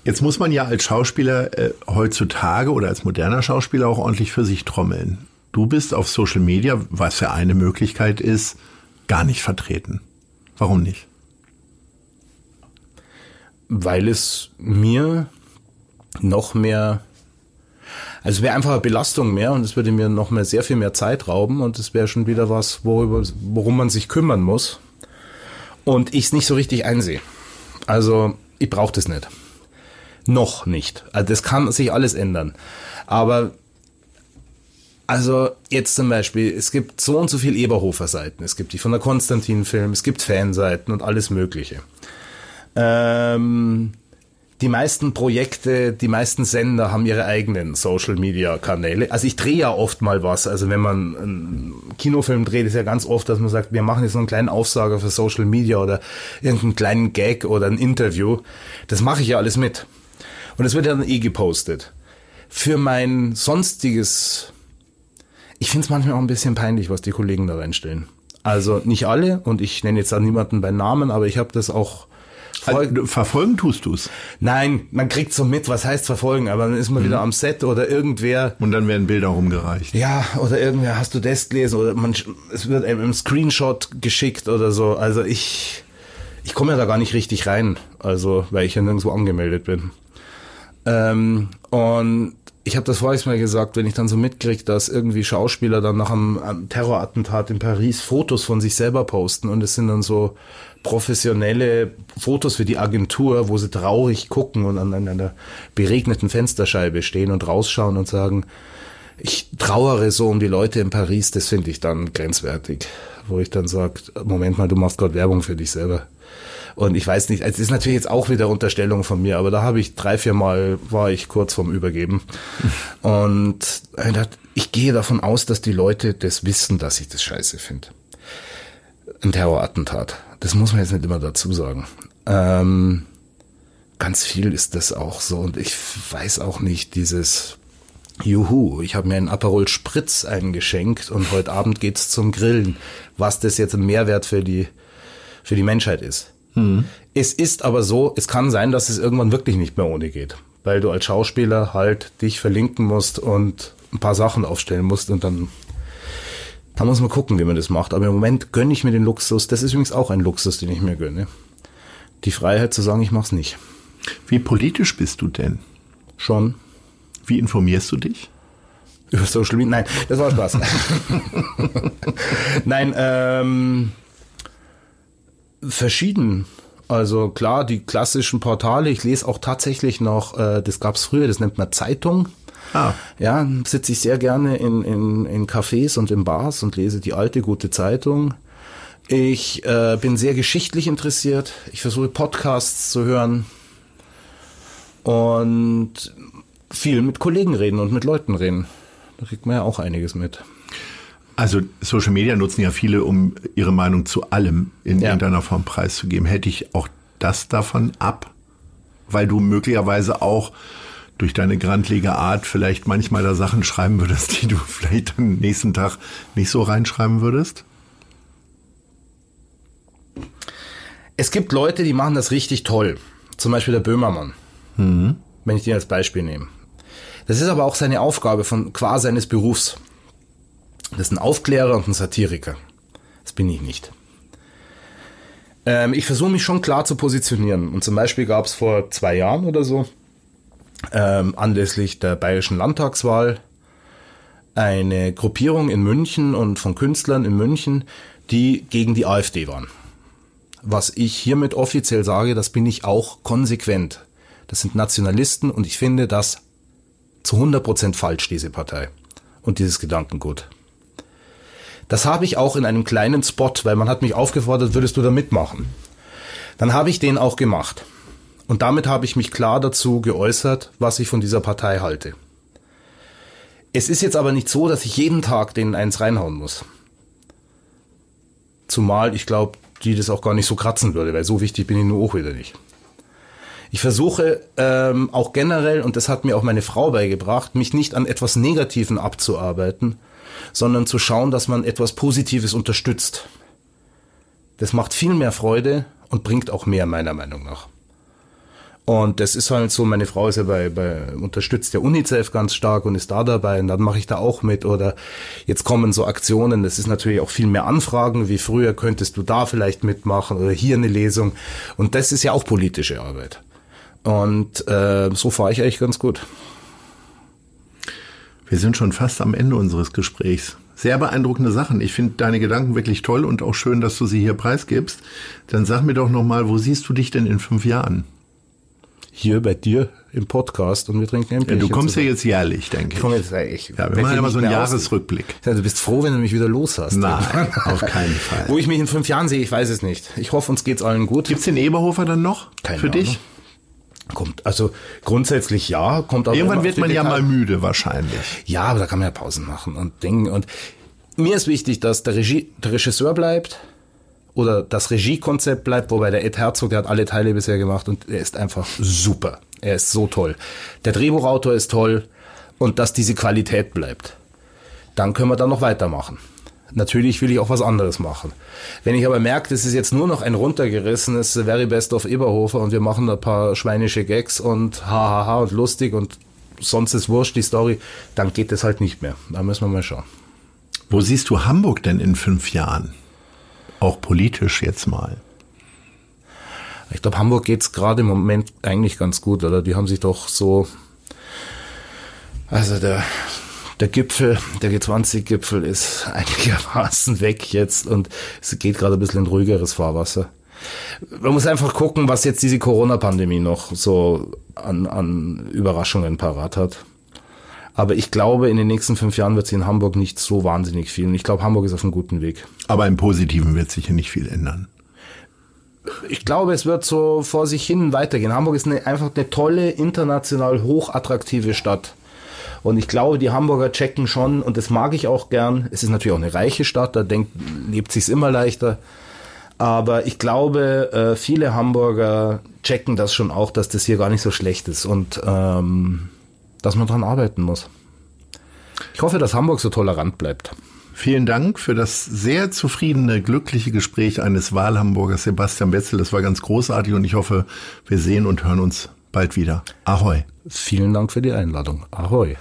Jetzt muss man ja als Schauspieler äh, heutzutage oder als moderner Schauspieler auch ordentlich für sich trommeln. Du bist auf Social Media, was ja eine Möglichkeit ist, gar nicht vertreten. Warum nicht? weil es mir noch mehr, also es wäre einfach eine Belastung mehr und es würde mir noch mehr sehr viel mehr Zeit rauben und es wäre schon wieder was, worüber, worum man sich kümmern muss und ich es nicht so richtig einsehe. Also ich brauche das nicht. Noch nicht. Also das kann sich alles ändern. Aber also jetzt zum Beispiel, es gibt so und so viel Eberhofer-Seiten. Es gibt die von der Konstantin-Film, es gibt Fanseiten und alles Mögliche. Ähm, die meisten Projekte, die meisten Sender haben ihre eigenen Social Media Kanäle. Also ich drehe ja oft mal was. Also wenn man einen Kinofilm dreht, ist ja ganz oft, dass man sagt, wir machen jetzt so einen kleinen Aufsager für Social Media oder irgendeinen kleinen Gag oder ein Interview. Das mache ich ja alles mit. Und es wird ja dann eh gepostet. Für mein sonstiges, ich finde es manchmal auch ein bisschen peinlich, was die Kollegen da reinstellen. Also nicht alle und ich nenne jetzt auch niemanden bei Namen, aber ich habe das auch Also, du- verfolgen tust du's. Nein, man kriegt so mit, was heißt verfolgen, aber dann ist man wieder am Set oder irgendwer, Und dann werden Bilder rumgereicht. ja, oder irgendwer, hast du das gelesen oder man, es wird einem im Screenshot geschickt oder so. Also ich, ich komme ja da gar nicht richtig rein, also weil ich ja nirgendwo angemeldet bin. Ähm, und ich habe das voriges Mal gesagt, wenn ich dann so mitkriege, dass irgendwie Schauspieler dann nach einem, einem Terrorattentat in Paris Fotos von sich selber posten und es sind dann so professionelle Fotos für die Agentur, wo sie traurig gucken und an einer beregneten Fensterscheibe stehen und rausschauen und sagen, ich trauere so um die Leute in Paris, das finde ich dann grenzwertig. Wo ich dann sage, Moment mal, du machst gerade Werbung für dich selber. Und ich weiß nicht, es ist natürlich jetzt auch wieder Unterstellung von mir, aber da habe ich drei, vier Mal war ich kurz vorm Übergeben. Und ich dachte, ich gehe davon aus, dass die Leute das wissen, dass ich das scheiße finde. Ein Terrorattentat. Das muss man jetzt nicht immer dazu sagen. Ähm, ganz viel ist das auch so. Und ich weiß auch nicht, dieses Juhu, ich habe mir einen Aperol Spritz eingeschenkt und heute Abend geht's zum Grillen. Was das jetzt ein Mehrwert für die, für die Menschheit ist. Es ist aber so, es kann sein, dass es irgendwann wirklich nicht mehr ohne geht. Weil du als Schauspieler halt dich verlinken musst und ein paar Sachen aufstellen musst und dann, da muss man gucken, wie man das macht. Aber im Moment gönne ich mir den Luxus. Das ist übrigens auch ein Luxus, den ich mir gönne. Die Freiheit zu sagen, ich mach's nicht. Wie politisch bist du denn? Schon. Wie informierst du dich? Über Social Media? Nein, das war Spaß. Nein, ähm, verschieden. Also klar, die klassischen Portale. Ich lese auch tatsächlich noch, äh, das gab's früher, das nennt man Zeitung. Ah, Ja, sitze ich sehr gerne in, in, in Cafés und in Bars und lese die alte gute Zeitung. Ich äh, bin sehr geschichtlich interessiert. Ich versuche Podcasts zu hören und viel mit Kollegen reden und mit Leuten reden. Da kriegt man ja auch einiges mit. Also Social Media nutzen ja viele, um ihre Meinung zu allem in Ja. irgendeiner Form preiszugeben. Hätte ich auch das davon ab, weil du möglicherweise auch durch deine grandlige Art vielleicht manchmal da Sachen schreiben würdest, die du vielleicht am nächsten Tag nicht so reinschreiben würdest? Es gibt Leute, die machen das richtig toll. Zum Beispiel der Böhmermann. Mhm. Wenn ich den als Beispiel nehme. Das ist aber auch seine Aufgabe von qua seines Berufs. Das ist ein Aufklärer und ein Satiriker. Das bin ich nicht. Ähm, ich versuche mich schon klar zu positionieren. Und zum Beispiel gab es vor zwei Jahren oder so, ähm, anlässlich der bayerischen Landtagswahl, eine Gruppierung in München und von Künstlern in München, die gegen die AfD waren. Was ich hiermit offiziell sage, das bin ich auch konsequent. Das sind Nationalisten und ich finde das zu 100% falsch, diese Partei und dieses Gedankengut. Das habe ich auch in einem kleinen Spot, weil man hat mich aufgefordert, würdest du da mitmachen? Dann habe ich den auch gemacht. Und damit habe ich mich klar dazu geäußert, was ich von dieser Partei halte. Es ist jetzt aber nicht so, dass ich jeden Tag denen eins reinhauen muss. Zumal ich glaube, die das auch gar nicht so kratzen würde, weil so wichtig bin ich nur auch wieder nicht. Ich versuche ähm, auch generell, und das hat mir auch meine Frau beigebracht, mich nicht an etwas Negativen abzuarbeiten, sondern zu schauen, dass man etwas Positives unterstützt. Das macht viel mehr Freude und bringt auch mehr, meiner Meinung nach. Und das ist halt so, meine Frau ist ja bei, bei unterstützt der UNICEF ganz stark und ist da dabei und dann mache ich da auch mit oder jetzt kommen so Aktionen, das ist natürlich auch viel mehr Anfragen wie früher, könntest du da vielleicht mitmachen oder hier eine Lesung und das ist ja auch politische Arbeit. Und äh, so fahre ich eigentlich ganz gut. Wir sind schon fast am Ende unseres Gesprächs. Sehr beeindruckende Sachen. Ich finde deine Gedanken wirklich toll und auch schön, dass du sie hier preisgibst. Dann sag mir doch nochmal, wo siehst du dich denn in fünf Jahren? Hier bei dir im Podcast und wir trinken ein Bierchen. Ja, du kommst zusammen. ja jetzt jährlich, denke ich. Ich komme jetzt ich. Ja, wir machen immer so einen Jahresrückblick. Ja, du bist froh, wenn du mich wieder los hast. Nein, auf keinen Fall. Wo ich mich in fünf Jahren sehe, ich weiß es nicht. Ich hoffe, uns geht's allen gut. Gibt's den Eberhofer dann noch? Keine für Ahnung. dich? Kommt, also grundsätzlich ja, kommt auch Irgendwann wird man ja mal müde wahrscheinlich. Ja, aber da kann man ja Pausen machen und Dinge. Und mir ist wichtig, dass der, Regie, der Regisseur bleibt oder das Regiekonzept bleibt, wobei der Ed Herzog, der hat alle Teile bisher gemacht und er ist einfach super. Er ist so toll. Der Drehbuchautor ist toll und dass diese Qualität bleibt. Dann können wir dann noch weitermachen. Natürlich will ich auch was anderes machen. Wenn ich aber merke, das ist jetzt nur noch ein runtergerissenes Very Best of Eberhofer und wir machen ein paar schweinische Gags und hahaha und lustig und sonst ist wurscht die Story, dann geht das halt nicht mehr. Da müssen wir mal schauen. Wo siehst du Hamburg denn in fünf Jahren? Auch politisch jetzt mal. Ich glaube, Hamburg geht's gerade im Moment eigentlich ganz gut, oder? Die haben sich doch so, also der der Gipfel, der G20-Gipfel ist einigermaßen weg jetzt und es geht gerade ein bisschen in ruhigeres Fahrwasser. Man muss einfach gucken, was jetzt diese Corona-Pandemie noch so an, an Überraschungen parat hat. Aber ich glaube, in den nächsten fünf Jahren wird sich in Hamburg nicht so wahnsinnig viel. Und ich glaube, Hamburg ist auf einem guten Weg. Aber im Positiven wird sich hier nicht viel ändern. Ich glaube, es wird so vor sich hin weitergehen. Hamburg ist eine, einfach eine tolle, international hochattraktive Stadt. Und ich glaube, die Hamburger checken schon, und das mag ich auch gern. Es ist natürlich auch eine reiche Stadt, da denkt, lebt sich's immer leichter. Aber ich glaube, äh, viele Hamburger checken das schon auch, dass das hier gar nicht so schlecht ist und ähm, dass man dran arbeiten muss. Ich hoffe, dass Hamburg so tolerant bleibt. Vielen Dank für das sehr zufriedene, glückliche Gespräch eines Wahlhamburgers Sebastian Wetzel. Das war ganz großartig und ich hoffe, wir sehen und hören uns bald wieder. Ahoi. Vielen Dank für die Einladung. Ahoi.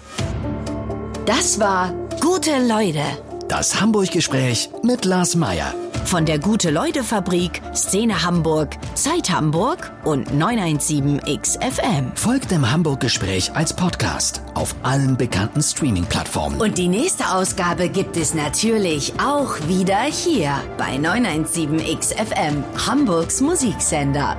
Das war Gute Leute. Das Hamburg-Gespräch mit Lars Meier. Von der Gute-Leute-Fabrik, Szene Hamburg, Zeit Hamburg und 917XFM. Folgt dem Hamburg-Gespräch als Podcast auf allen bekannten Streaming-Plattformen. Und die nächste Ausgabe gibt es natürlich auch wieder hier bei 917XFM, Hamburgs Musiksender.